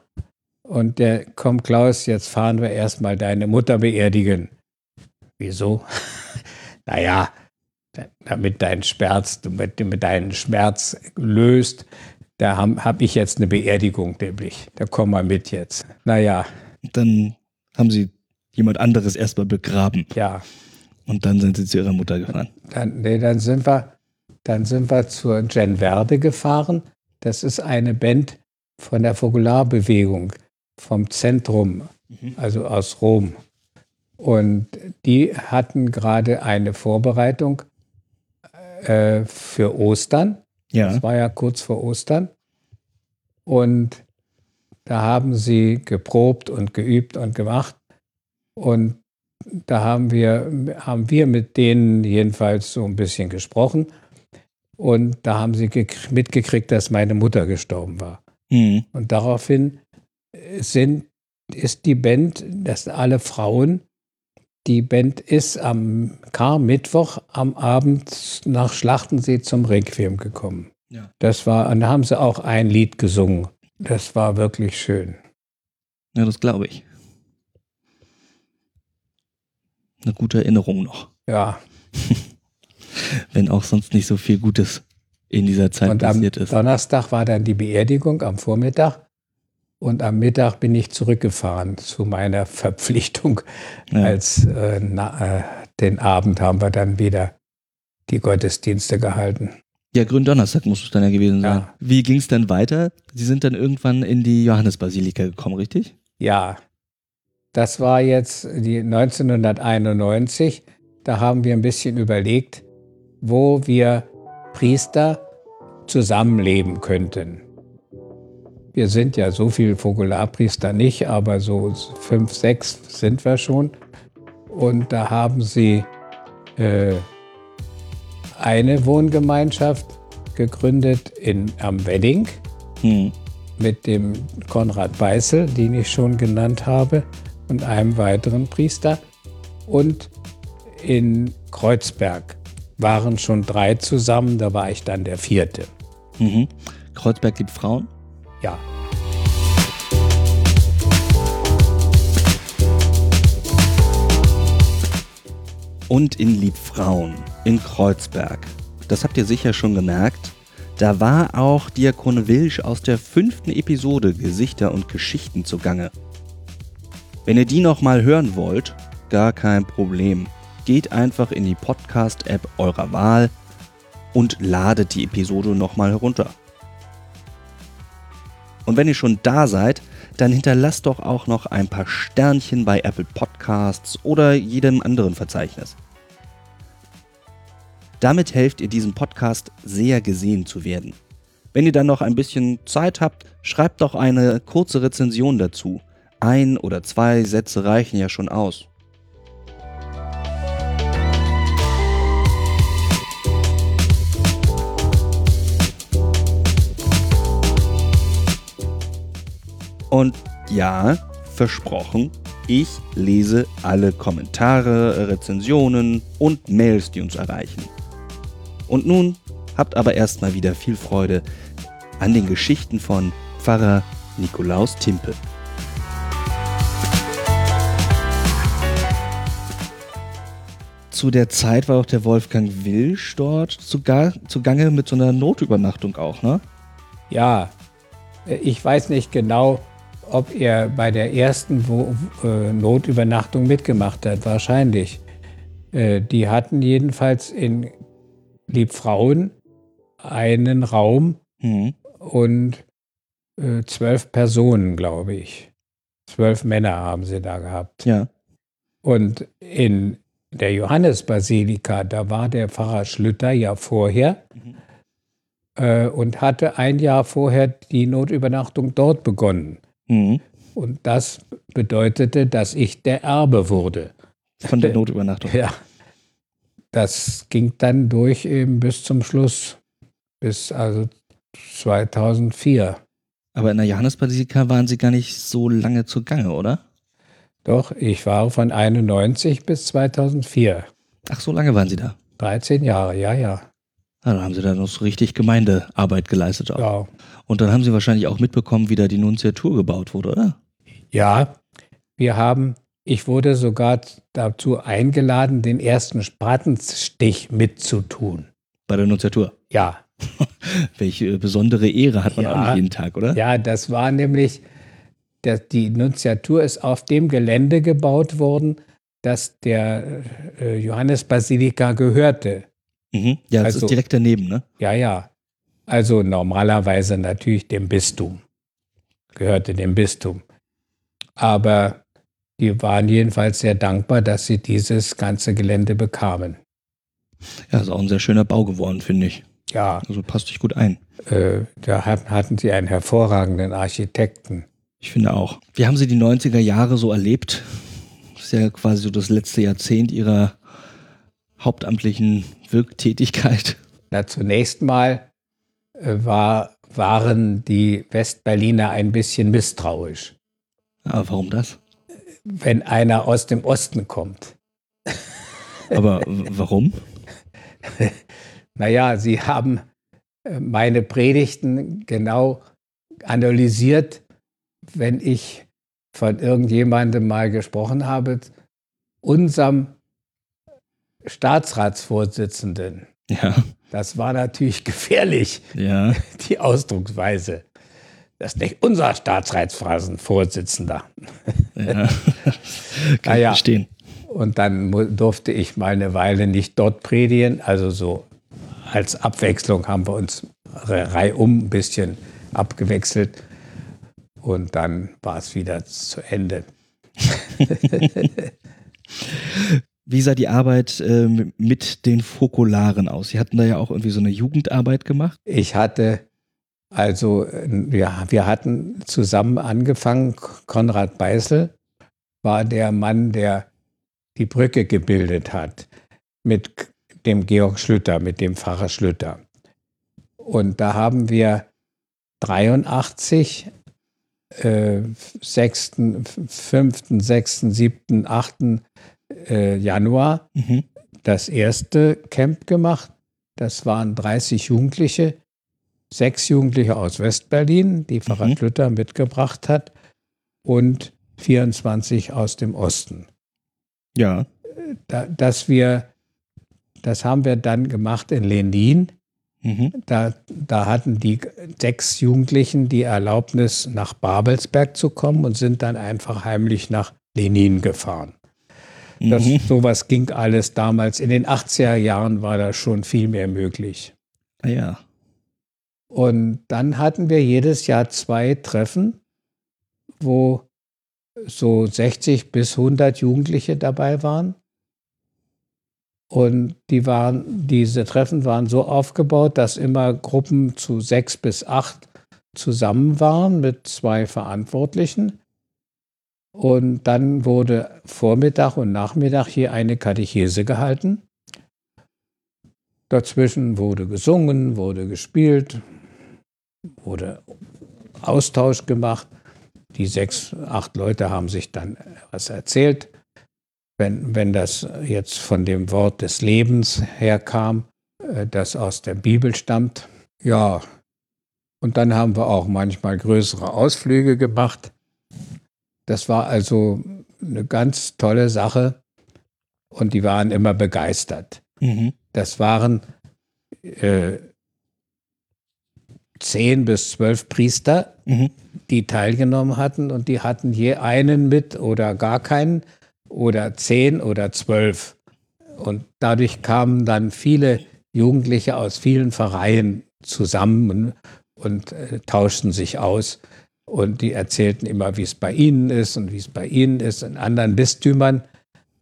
Und der, komm Klaus, jetzt fahren wir erstmal deine Mutter beerdigen. Wieso? naja, damit dein Schmerz, mit, mit deinen Schmerz löst, da habe hab ich jetzt eine Beerdigung nämlich. Da komm mal mit jetzt. Naja. Dann haben sie jemand anderes erstmal begraben. Ja. Und dann sind Sie zu Ihrer Mutter gefahren? Dann, nee, dann sind wir, dann sind wir zur Gen Verde gefahren. Das ist eine Band von der Vogularbewegung vom Zentrum, mhm. also aus Rom. Und die hatten gerade eine Vorbereitung äh, für Ostern. Ja. Das war ja kurz vor Ostern. Und da haben sie geprobt und geübt und gemacht. Und da haben wir, haben wir mit denen jedenfalls so ein bisschen gesprochen. Und da haben sie mitgekriegt, dass meine Mutter gestorben war. Mhm. Und daraufhin sind, ist die Band, das sind alle Frauen, die Band ist am Kar-Mittwoch am Abend nach Schlachtensee zum Requiem gekommen. Ja. Das war, und da haben sie auch ein Lied gesungen. Das war wirklich schön. Ja, das glaube ich eine gute Erinnerung noch. Ja. Wenn auch sonst nicht so viel Gutes in dieser Zeit und passiert ist. Donnerstag war dann die Beerdigung am Vormittag. Und am Mittag bin ich zurückgefahren zu meiner Verpflichtung. Ja. Als äh, na, äh, den Abend haben wir dann wieder die Gottesdienste gehalten. Ja, Gründonnerstag muss es dann ja gewesen sein. Ja. Wie ging es dann weiter? Sie sind dann irgendwann in die Johannesbasilika gekommen, richtig? Ja, das war jetzt die 1991. Da haben wir ein bisschen überlegt, wo wir Priester zusammenleben könnten. Wir sind ja so viele Vogularpriester nicht, aber so fünf, sechs sind wir schon. Und da haben sie äh, eine Wohngemeinschaft gegründet in, am Wedding hm. mit dem Konrad Beißel, den ich schon genannt habe und einem weiteren Priester. Und in Kreuzberg waren schon drei zusammen, da war ich dann der vierte. Mhm. Kreuzberg liebt Frauen? Ja. Und in Liebfrauen in Kreuzberg. Das habt ihr sicher schon gemerkt. Da war auch Diakone Wilsch aus der fünften Episode Gesichter und Geschichten zugange. Wenn ihr die nochmal hören wollt, gar kein Problem. Geht einfach in die Podcast-App eurer Wahl und ladet die Episode nochmal herunter. Und wenn ihr schon da seid, dann hinterlasst doch auch noch ein paar Sternchen bei Apple Podcasts oder jedem anderen Verzeichnis. Damit helft ihr diesem Podcast sehr gesehen zu werden. Wenn ihr dann noch ein bisschen Zeit habt, schreibt doch eine kurze Rezension dazu. Ein oder zwei Sätze reichen ja schon aus. Und Ja, versprochen, ich lese alle Kommentare, Rezensionen und Mails, die uns erreichen. Und nun habt aber erstmal wieder viel Freude an den Geschichten von Pfarrer Nikolaus Timpe. Zu der Zeit war auch der Wolfgang Wilsch dort zugange mit so einer Notübernachtung auch, ne? Ja, ich weiß nicht genau, ob er bei der ersten äh, Notübernachtung mitgemacht hat. Wahrscheinlich. Äh, die hatten jedenfalls in Liebfrauen einen Raum mhm. und äh, zwölf Personen, glaube ich. Zwölf Männer haben sie da gehabt. Ja. Und in der Johannesbasilika, da war der Pfarrer Schlüter ja vorher mhm. äh, und hatte ein Jahr vorher die Notübernachtung dort begonnen. Mhm. Und das bedeutete, dass ich der Erbe wurde. Von der Notübernachtung? Ja. Das ging dann durch eben bis zum Schluss, bis also 2004. Aber in der Johannesbasilika waren Sie gar nicht so lange zugange, oder? Doch, ich war von 91 bis 2004. Ach, so lange waren Sie da? 13 Jahre, ja, ja. Ja, dann haben Sie da noch so richtig Gemeindearbeit geleistet auch. Ja. Und dann haben Sie wahrscheinlich auch mitbekommen, wie da die Nunziatur gebaut wurde, oder? Ja, wir haben, ich wurde sogar dazu eingeladen, den ersten Spatenstich mitzutun. Bei der Nunziatur? Ja. Welche besondere Ehre hat man ja, auch nicht jeden Tag, oder? Ja, das war nämlich, der, die Nunziatur ist auf dem Gelände gebaut worden, das der äh, Johannesbasilika gehörte. Mhm. Ja, das also, ist direkt daneben, ne? Ja, ja. Also normalerweise natürlich dem Bistum. Gehörte dem Bistum. Aber die waren jedenfalls sehr dankbar, dass sie dieses ganze Gelände bekamen. Ja, ist auch ein sehr schöner Bau geworden, finde ich. Ja. Also passt sich gut ein. Äh, da hatten sie einen hervorragenden Architekten. Ich finde auch. Wie haben Sie die 90er Jahre so erlebt? Das ist ja quasi so das letzte Jahrzehnt Ihrer hauptamtlichen Wirktätigkeit. Na, zunächst mal äh, war, waren die Westberliner ein bisschen misstrauisch. Aber warum das? Wenn einer aus dem Osten kommt. Aber warum? naja, sie haben äh, meine Predigten genau analysiert wenn ich von irgendjemandem mal gesprochen habe, unserem Staatsratsvorsitzenden. Ja. Das war natürlich gefährlich, ja. die Ausdrucksweise. Das ist nicht unser Staatsratsvorsitzender. Ja. Kann naja. verstehen. Und dann durfte ich mal eine Weile nicht dort predigen. Also so als Abwechslung haben wir uns reihum ein bisschen abgewechselt und dann war es wieder zu Ende. Wie sah die Arbeit äh, mit den Fokularen aus? Sie hatten da ja auch irgendwie so eine Jugendarbeit gemacht. Ich hatte, also wir, wir hatten zusammen angefangen, Konrad Beißel war der Mann, der die Brücke gebildet hat mit dem Georg Schlüter, mit dem Pfarrer Schlüter. Und da haben wir 83 äh, 6., 5., 6., 7., 8. Äh, Januar mhm. das erste Camp gemacht. Das waren 30 Jugendliche, sechs Jugendliche aus Westberlin, die Pfarrer mhm. Luther mitgebracht hat, und 24 aus dem Osten. Ja. Da, dass wir, das haben wir dann gemacht in Lenin Mhm. Da, da hatten die sechs Jugendlichen die Erlaubnis, nach Babelsberg zu kommen und sind dann einfach heimlich nach Lenin gefahren. Das, mhm. Sowas ging alles damals. In den 80er Jahren war das schon viel mehr möglich. Ja. Und dann hatten wir jedes Jahr zwei Treffen, wo so 60 bis 100 Jugendliche dabei waren. Und die waren, diese Treffen waren so aufgebaut, dass immer Gruppen zu sechs bis acht zusammen waren mit zwei Verantwortlichen. Und dann wurde Vormittag und Nachmittag hier eine Katechese gehalten. Dazwischen wurde gesungen, wurde gespielt, wurde Austausch gemacht. die sechs, acht Leute haben sich dann was erzählt. Wenn, wenn das jetzt von dem Wort des Lebens herkam, äh, das aus der Bibel stammt. Ja, und dann haben wir auch manchmal größere Ausflüge gemacht. Das war also eine ganz tolle Sache und die waren immer begeistert. Mhm. Das waren äh, zehn bis zwölf Priester, mhm. die teilgenommen hatten und die hatten je einen mit oder gar keinen oder zehn oder zwölf. Und dadurch kamen dann viele Jugendliche aus vielen Vereinen zusammen und, äh, tauschten sich aus. Und die erzählten immer, wie es bei ihnen ist und wie es bei ihnen ist in anderen Bistümern,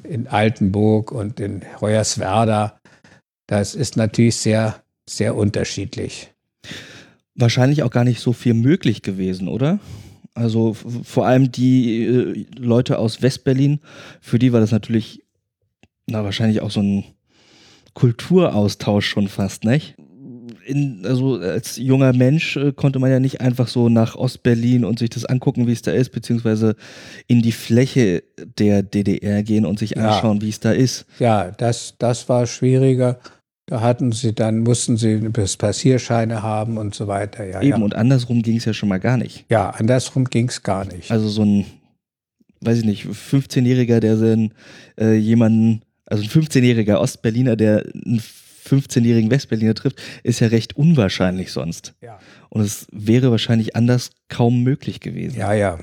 in Altenburg und in Hoyerswerda. Das ist natürlich sehr, sehr unterschiedlich. Wahrscheinlich auch gar nicht so viel möglich gewesen, oder? Also vor allem die äh, Leute aus Westberlin, für die war das natürlich na, wahrscheinlich auch so ein Kulturaustausch schon fast, nicht? In, also als junger Mensch äh, konnte man ja nicht einfach so nach Ostberlin und sich das angucken, wie es da ist, beziehungsweise in die Fläche der DDR gehen und sich anschauen, ja. wie es da ist. Ja, das, das war schwieriger. Da hatten sie dann, mussten sie Passierscheine haben und so weiter. Ja, Eben, ja. und andersrum ging es ja schon mal gar nicht. Ja, andersrum ging es gar nicht. Also so ein, weiß ich nicht, 15-Jähriger, der dann äh, jemanden, also ein 15-jähriger Ostberliner, der einen 15-jährigen Westberliner trifft, ist ja recht unwahrscheinlich sonst. Ja. Und es wäre wahrscheinlich anders kaum möglich gewesen. Ja, ja.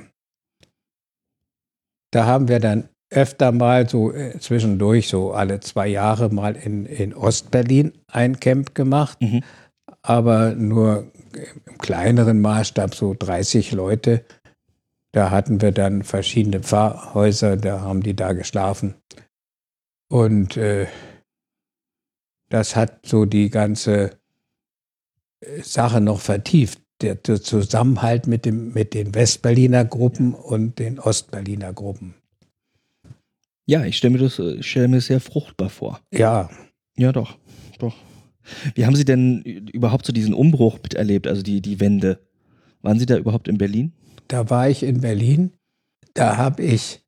Da haben wir dann öfter mal so äh, zwischendurch, so alle zwei Jahre mal in, in Ostberlin ein Camp gemacht, mhm. aber nur im kleineren Maßstab, so 30 Leute. Da hatten wir dann verschiedene Pfarrhäuser, da haben die da geschlafen. Und äh, das hat so die ganze äh, Sache noch vertieft. Der, der Zusammenhalt mit, dem, mit den Westberliner Gruppen und den Ostberliner Gruppen. Ja, ich stelle mir das stell mir sehr fruchtbar vor. Ja. Ja, doch. Doch. Wie haben Sie denn überhaupt so diesen Umbruch miterlebt, also die, die Wende? Waren Sie da überhaupt in Berlin? Da war ich in Berlin. Da habe ich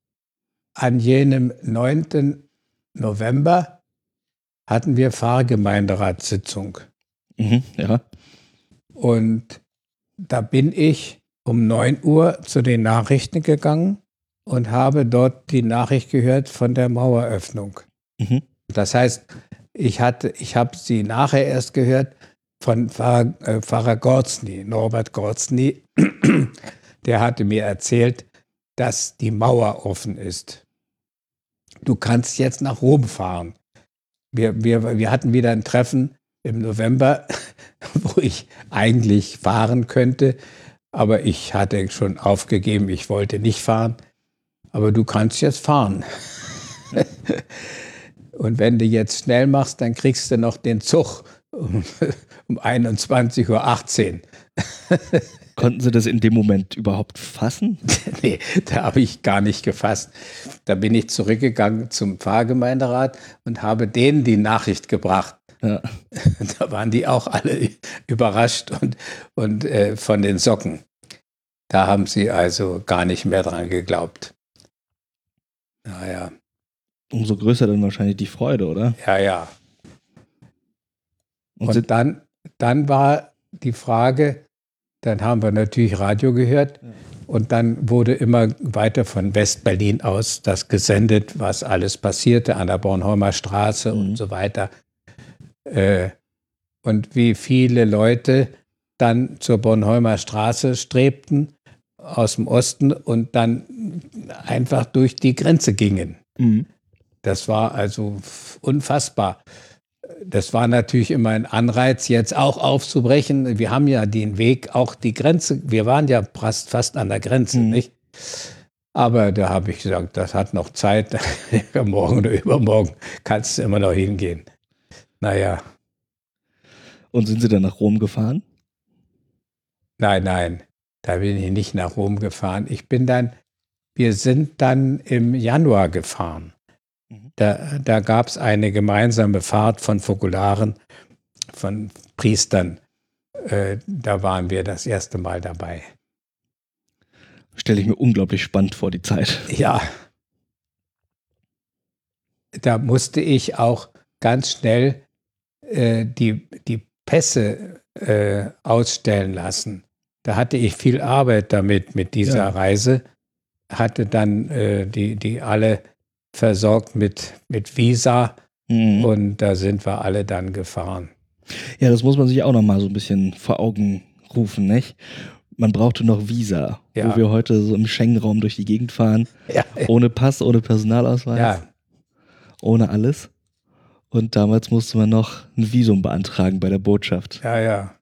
an jenem 9. November hatten wir Pfarrgemeinderatssitzung. Mhm, ja. Und da bin ich um 9 Uhr zu den Nachrichten gegangen und habe dort die Nachricht gehört von der Maueröffnung. Mhm. Das heißt, ich hatte, ich habe sie nachher erst gehört von Pfarrer, äh, Pfarrer Gorzni, Norbert Gorzni. Der hatte mir erzählt, dass die Mauer offen ist. Du kannst jetzt nach Rom fahren. Wir, wir, wir hatten wieder ein Treffen im November, wo ich eigentlich fahren könnte, aber ich hatte schon aufgegeben, ich wollte nicht fahren aber du kannst jetzt fahren. Und wenn du jetzt schnell machst, dann kriegst du noch den Zug um, um 21.18 Uhr. Konnten Sie das in dem Moment überhaupt fassen? nee, da habe ich gar nicht gefasst. Da bin ich zurückgegangen zum Pfarrgemeinderat und habe denen die Nachricht gebracht. Ja. Da waren die auch alle überrascht und, und äh, von den Socken. Da haben sie also gar nicht mehr dran geglaubt. Naja. Umso größer dann wahrscheinlich die Freude, oder? Ja, ja. Und, Und dann, dann war die Frage, dann haben wir natürlich Radio gehört ja. und dann wurde immer weiter von West-Berlin aus das gesendet, was alles passierte an der Bornholmer Straße mhm. und so weiter. Äh, und wie viele Leute dann zur Bornholmer Straße strebten aus dem Osten und dann einfach durch die Grenze gingen. Mhm. Das war also unfassbar. Das war natürlich immer ein Anreiz, jetzt auch aufzubrechen. Wir haben ja den Weg, auch die Grenze, wir waren ja fast, fast an der Grenze, mhm. nicht? Aber da habe ich gesagt, das hat noch Zeit. Morgen oder übermorgen kannst du immer noch hingehen. Naja. Und sind Sie dann nach Rom gefahren? Nein, nein. Da bin ich nicht nach Rom gefahren. Ich bin dann, wir sind dann im Januar gefahren. Mhm. Da, da gab es eine gemeinsame Fahrt von Fokularen, von Priestern. Äh, da waren wir das erste Mal dabei. Stelle ich mir unglaublich spannend vor, die Zeit. Ja. Da musste ich auch ganz schnell äh, die, die Pässe äh, ausstellen lassen. Da hatte ich viel Arbeit damit, mit dieser ja. Reise. Hatte dann äh, die, die alle versorgt mit, mit Visa mhm. und da sind wir alle dann gefahren. Ja, das muss man sich auch noch mal so ein bisschen vor Augen rufen, nicht? Man brauchte noch Visa, ja. wo wir heute so im Schengen-Raum durch die Gegend fahren, ja. ohne Pass, ohne Personalausweis, ja. ohne alles. Und damals musste man noch ein Visum beantragen bei der Botschaft. Ja, ja.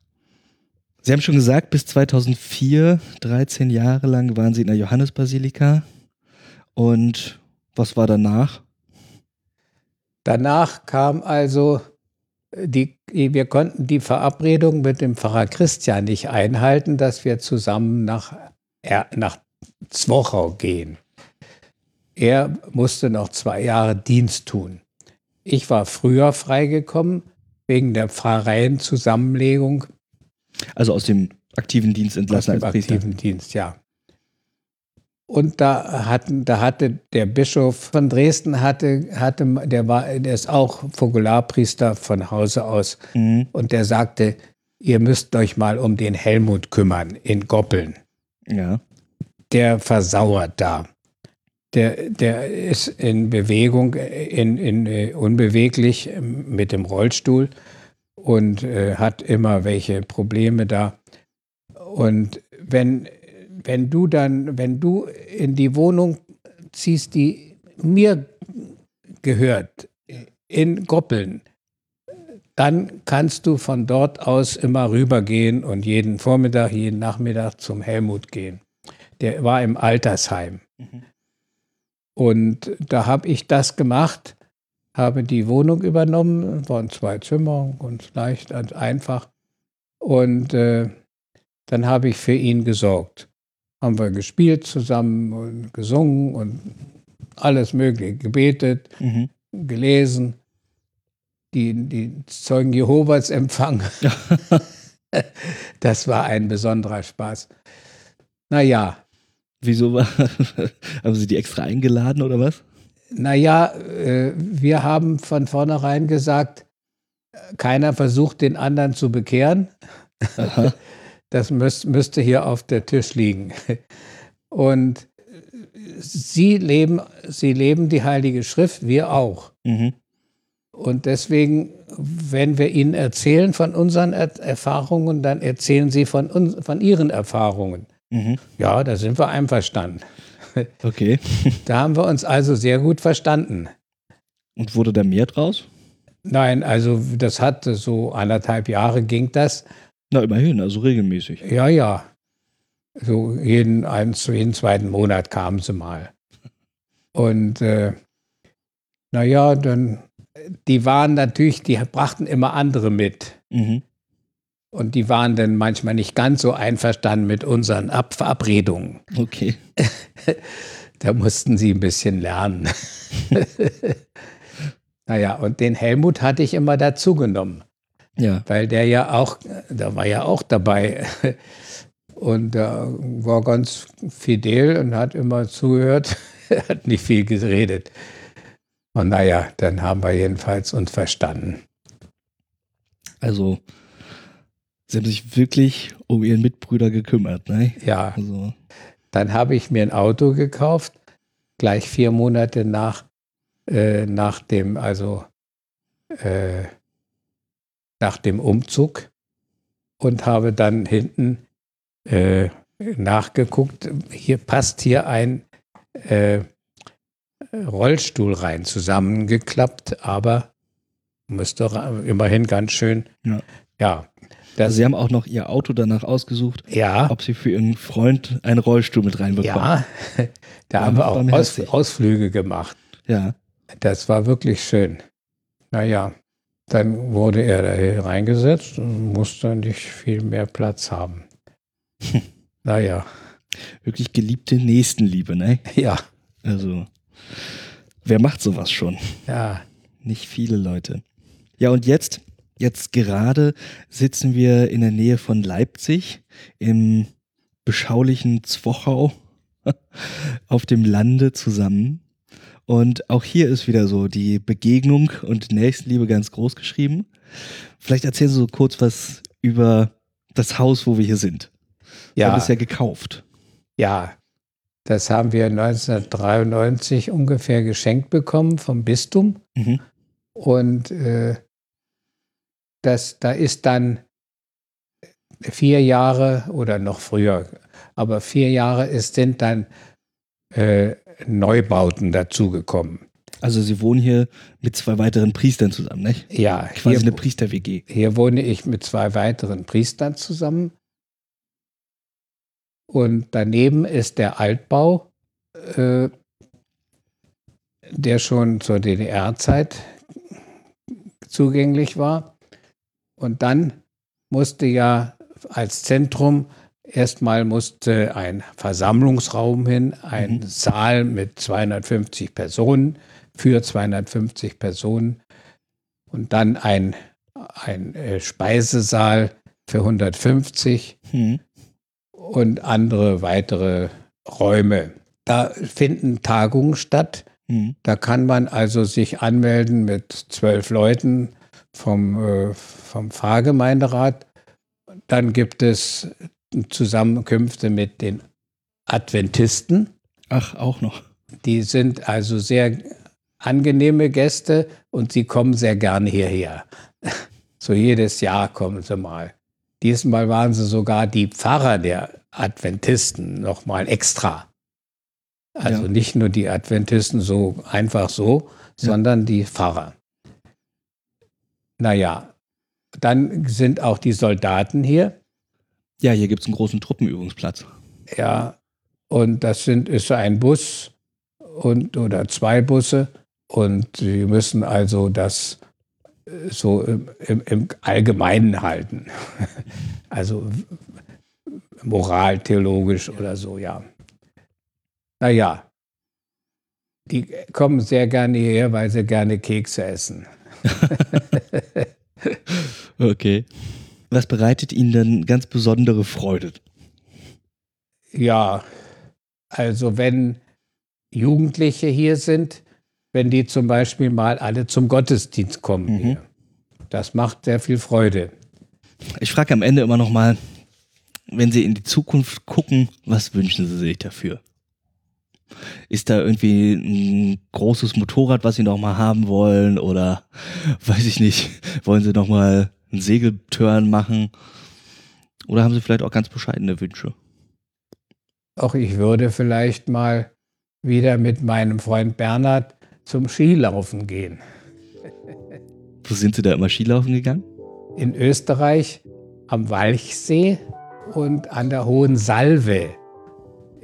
Sie haben schon gesagt, bis 2004, 13 Jahre lang waren Sie in der Johannesbasilika. Und was war danach? Danach kam also die, wir konnten die Verabredung mit dem Pfarrer Christian nicht einhalten, dass wir zusammen nach, nach Zwochau gehen. Er musste noch zwei Jahre Dienst tun. Ich war früher freigekommen wegen der Pfarreienzusammenlegung. Also aus dem aktiven Dienst entlassen aus dem aktiven Dienst, ja. Und da hatten, da hatte der Bischof von Dresden hatte, hatte, der war, der ist auch Fokularpriester von Hause aus. Mhm. Und der sagte, ihr müsst euch mal um den Helmut kümmern in Goppeln. Ja. Der versauert da. Der, der ist in Bewegung, in, in, äh, unbeweglich mit dem Rollstuhl und äh, hat immer welche Probleme da. Und wenn wenn du dann, wenn du in die Wohnung ziehst, die mir gehört, in Goppeln, dann kannst du von dort aus immer rübergehen und jeden Vormittag, jeden Nachmittag zum Helmut gehen. Der war im Altersheim. Mhm. Und da habe ich das gemacht, habe die Wohnung übernommen, waren zwei Zimmer, ganz leicht, ganz einfach. Und äh, dann habe ich für ihn gesorgt haben wir gespielt zusammen und gesungen und alles Mögliche, gebetet, mhm. gelesen, die, die Zeugen Jehovas empfangen. das war ein besonderer Spaß. Naja. Wieso war, haben Sie die extra eingeladen oder was? Naja, äh, wir haben von vornherein gesagt, keiner versucht den anderen zu bekehren. Das müß, müsste hier auf der Tisch liegen. Und sie leben, sie leben die Heilige Schrift, wir auch. Mhm. Und deswegen, wenn wir ihnen erzählen von unseren er Erfahrungen, dann erzählen sie von, uns, von ihren Erfahrungen. Mhm. Ja, da sind wir einverstanden. Okay. Da haben wir uns also sehr gut verstanden. Und wurde da mehr draus? Nein, also das hat so anderthalb Jahre ging das. Na, immerhin, also regelmäßig. Ja, ja. So jeden, einen, jeden zweiten Monat kamen sie mal. Und äh, naja, dann, die waren natürlich, die brachten immer andere mit. Mhm. Und die waren dann manchmal nicht ganz so einverstanden mit unseren Ab Verabredungen. Okay. da mussten sie ein bisschen lernen. naja, und den Helmut hatte ich immer dazugenommen. Ja. Weil der ja auch, da war ja auch dabei und da war ganz fidel und hat immer zugehört, hat nicht viel geredet. Und naja, dann haben wir jedenfalls uns verstanden. Also, Sie haben sich wirklich um Ihren Mitbrüder gekümmert, ne? Ja. Also. Dann habe ich mir ein Auto gekauft, gleich vier Monate nach, äh, nach dem, also äh, nach dem Umzug und habe dann hinten äh, nachgeguckt. Hier passt hier ein äh, Rollstuhl rein, zusammengeklappt, aber müsste immerhin ganz schön. Ja. ja also Sie haben auch noch Ihr Auto danach ausgesucht, ja. ob Sie für Ihren Freund einen Rollstuhl mit reinbekommen. Ja, da haben wir auch Aus, Ausflüge gemacht. Ja. Das war wirklich schön. Naja, dann wurde er da reingesetzt und musste nicht viel mehr Platz haben. naja. Wirklich geliebte Nächstenliebe, ne? Ja. Also, wer macht sowas schon? Ja. Nicht viele Leute. Ja, und jetzt, jetzt gerade sitzen wir in der Nähe von Leipzig im beschaulichen Zwochau. auf dem Lande zusammen. Und auch hier ist wieder so die Begegnung und Nächstenliebe ganz groß geschrieben. Vielleicht erzählen Sie so kurz was über das Haus, wo wir hier sind. Ja. Wir haben es ja gekauft. Ja, das haben wir 1993 ungefähr geschenkt bekommen vom Bistum. Mhm. Und äh, das, da ist dann vier Jahre oder noch früher, aber vier Jahre ist, sind dann äh, Neubauten dazugekommen. Also Sie wohnen hier mit zwei weiteren Priestern zusammen, nicht? Ja. Quasi hier, eine Priester-WG. Hier wohne ich mit zwei weiteren Priestern zusammen. Und daneben ist der Altbau, äh, der schon zur DDR-Zeit zugänglich war. Und dann musste ja als Zentrum erstmal musste ein Versammlungsraum hin, ein mhm. Saal mit 250 Personen für 250 Personen und dann ein, ein äh, Speisesaal für 150 mhm. und andere weitere Räume. Da finden Tagungen statt. Mhm. Da kann man also sich anmelden mit zwölf Leuten vom, äh, vom Pfarrgemeinderat. Dann gibt es Zusammenkünfte mit den Adventisten. Ach, auch noch. Die sind also sehr angenehme Gäste und sie kommen sehr gerne hierher. So jedes Jahr kommen sie mal. Diesmal waren sie sogar die Pfarrer der Adventisten nochmal extra. Also ja. nicht nur die Adventisten so einfach so, ja. sondern die Pfarrer. Naja, dann sind auch die Soldaten hier. Ja, hier gibt es einen großen Truppenübungsplatz. Ja, und das sind, ist ein Bus und, oder zwei Busse und sie müssen also das äh, so im, im, im Allgemeinen halten. also moraltheologisch oder so, ja. Naja, die kommen sehr gerne hierher, weil sie gerne Kekse essen. okay. Was bereitet Ihnen denn ganz besondere Freude? Ja, also wenn Jugendliche hier sind, wenn die zum Beispiel mal alle zum Gottesdienst kommen mhm. hier. Das macht sehr viel Freude. Ich frage am Ende immer noch mal, wenn Sie in die Zukunft gucken, was wünschen Sie sich dafür? Ist da irgendwie ein großes Motorrad, was Sie noch mal haben wollen? Oder weiß ich nicht, wollen Sie noch mal einen Segeltörn machen? Oder haben Sie vielleicht auch ganz bescheidene Wünsche? Auch ich würde vielleicht mal wieder mit meinem Freund Bernhard zum Skilaufen gehen. Wo sind Sie da immer Skilaufen gegangen? In Österreich am Walchsee und an der Hohen Salve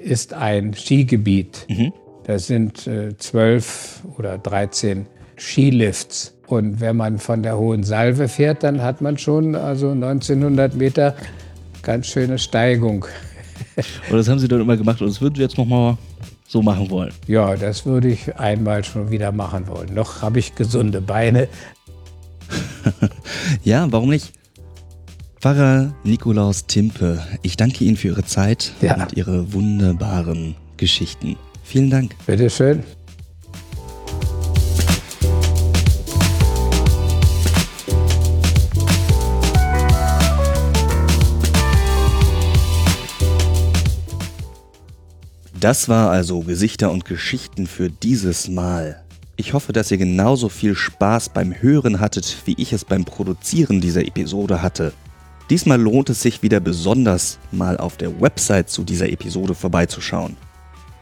ist ein Skigebiet. Mhm. Das sind äh, zwölf äh, oder 13 Skilifts. Und wenn man von der Hohen Salve fährt, dann hat man schon also 1900 Meter ganz schöne Steigung. Und das haben Sie dann immer gemacht und das würden Sie jetzt nochmal so machen wollen? Ja, das würde ich einmal schon wieder machen wollen. Noch habe ich gesunde Beine. ja, warum nicht? Pfarrer Nikolaus Timpe, ich danke Ihnen für Ihre Zeit ja. und Ihre wunderbaren Geschichten. Vielen Dank. Bitteschön. Das war also Gesichter und Geschichten für dieses Mal. Ich hoffe, dass ihr genauso viel Spaß beim Hören hattet, wie ich es beim Produzieren dieser Episode hatte. Diesmal lohnt es sich wieder besonders, mal auf der Website zu dieser Episode vorbeizuschauen.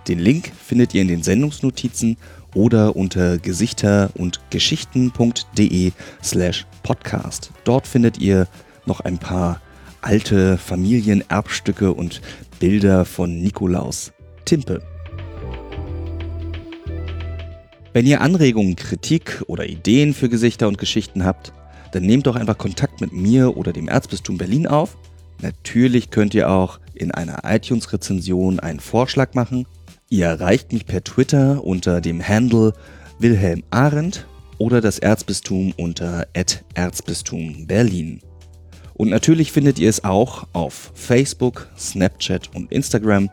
Den Link findet ihr in den Sendungsnotizen oder unter gesichter- und geschichten.de slash podcast. Dort findet ihr noch ein paar alte Familienerbstücke und Bilder von Nikolaus Timpe. Wenn ihr Anregungen, Kritik oder Ideen für Gesichter und Geschichten habt, dann nehmt doch einfach Kontakt mit mir oder dem Erzbistum Berlin auf. Natürlich könnt ihr auch in einer iTunes-Rezension einen Vorschlag machen. Ihr erreicht mich per Twitter unter dem Handle Wilhelm Arendt oder das Erzbistum unter Erzbistum Berlin. Und natürlich findet ihr es auch auf Facebook, Snapchat und Instagram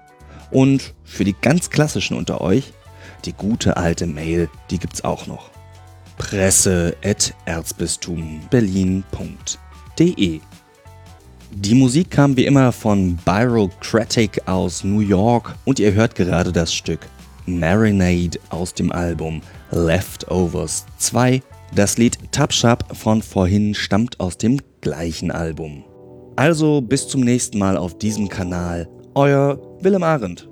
Und für die ganz klassischen unter euch, die gute alte Mail, die gibt's auch noch. Presse at erzbistumberlin.de Die Musik kam wie immer von Byrocratic aus New York und ihr hört gerade das Stück Marinade aus dem Album Leftovers 2. Das Lied Tapshap von vorhin stammt aus dem gleichen Album. Also bis zum nächsten Mal auf diesem Kanal. Euer Willem Arendt.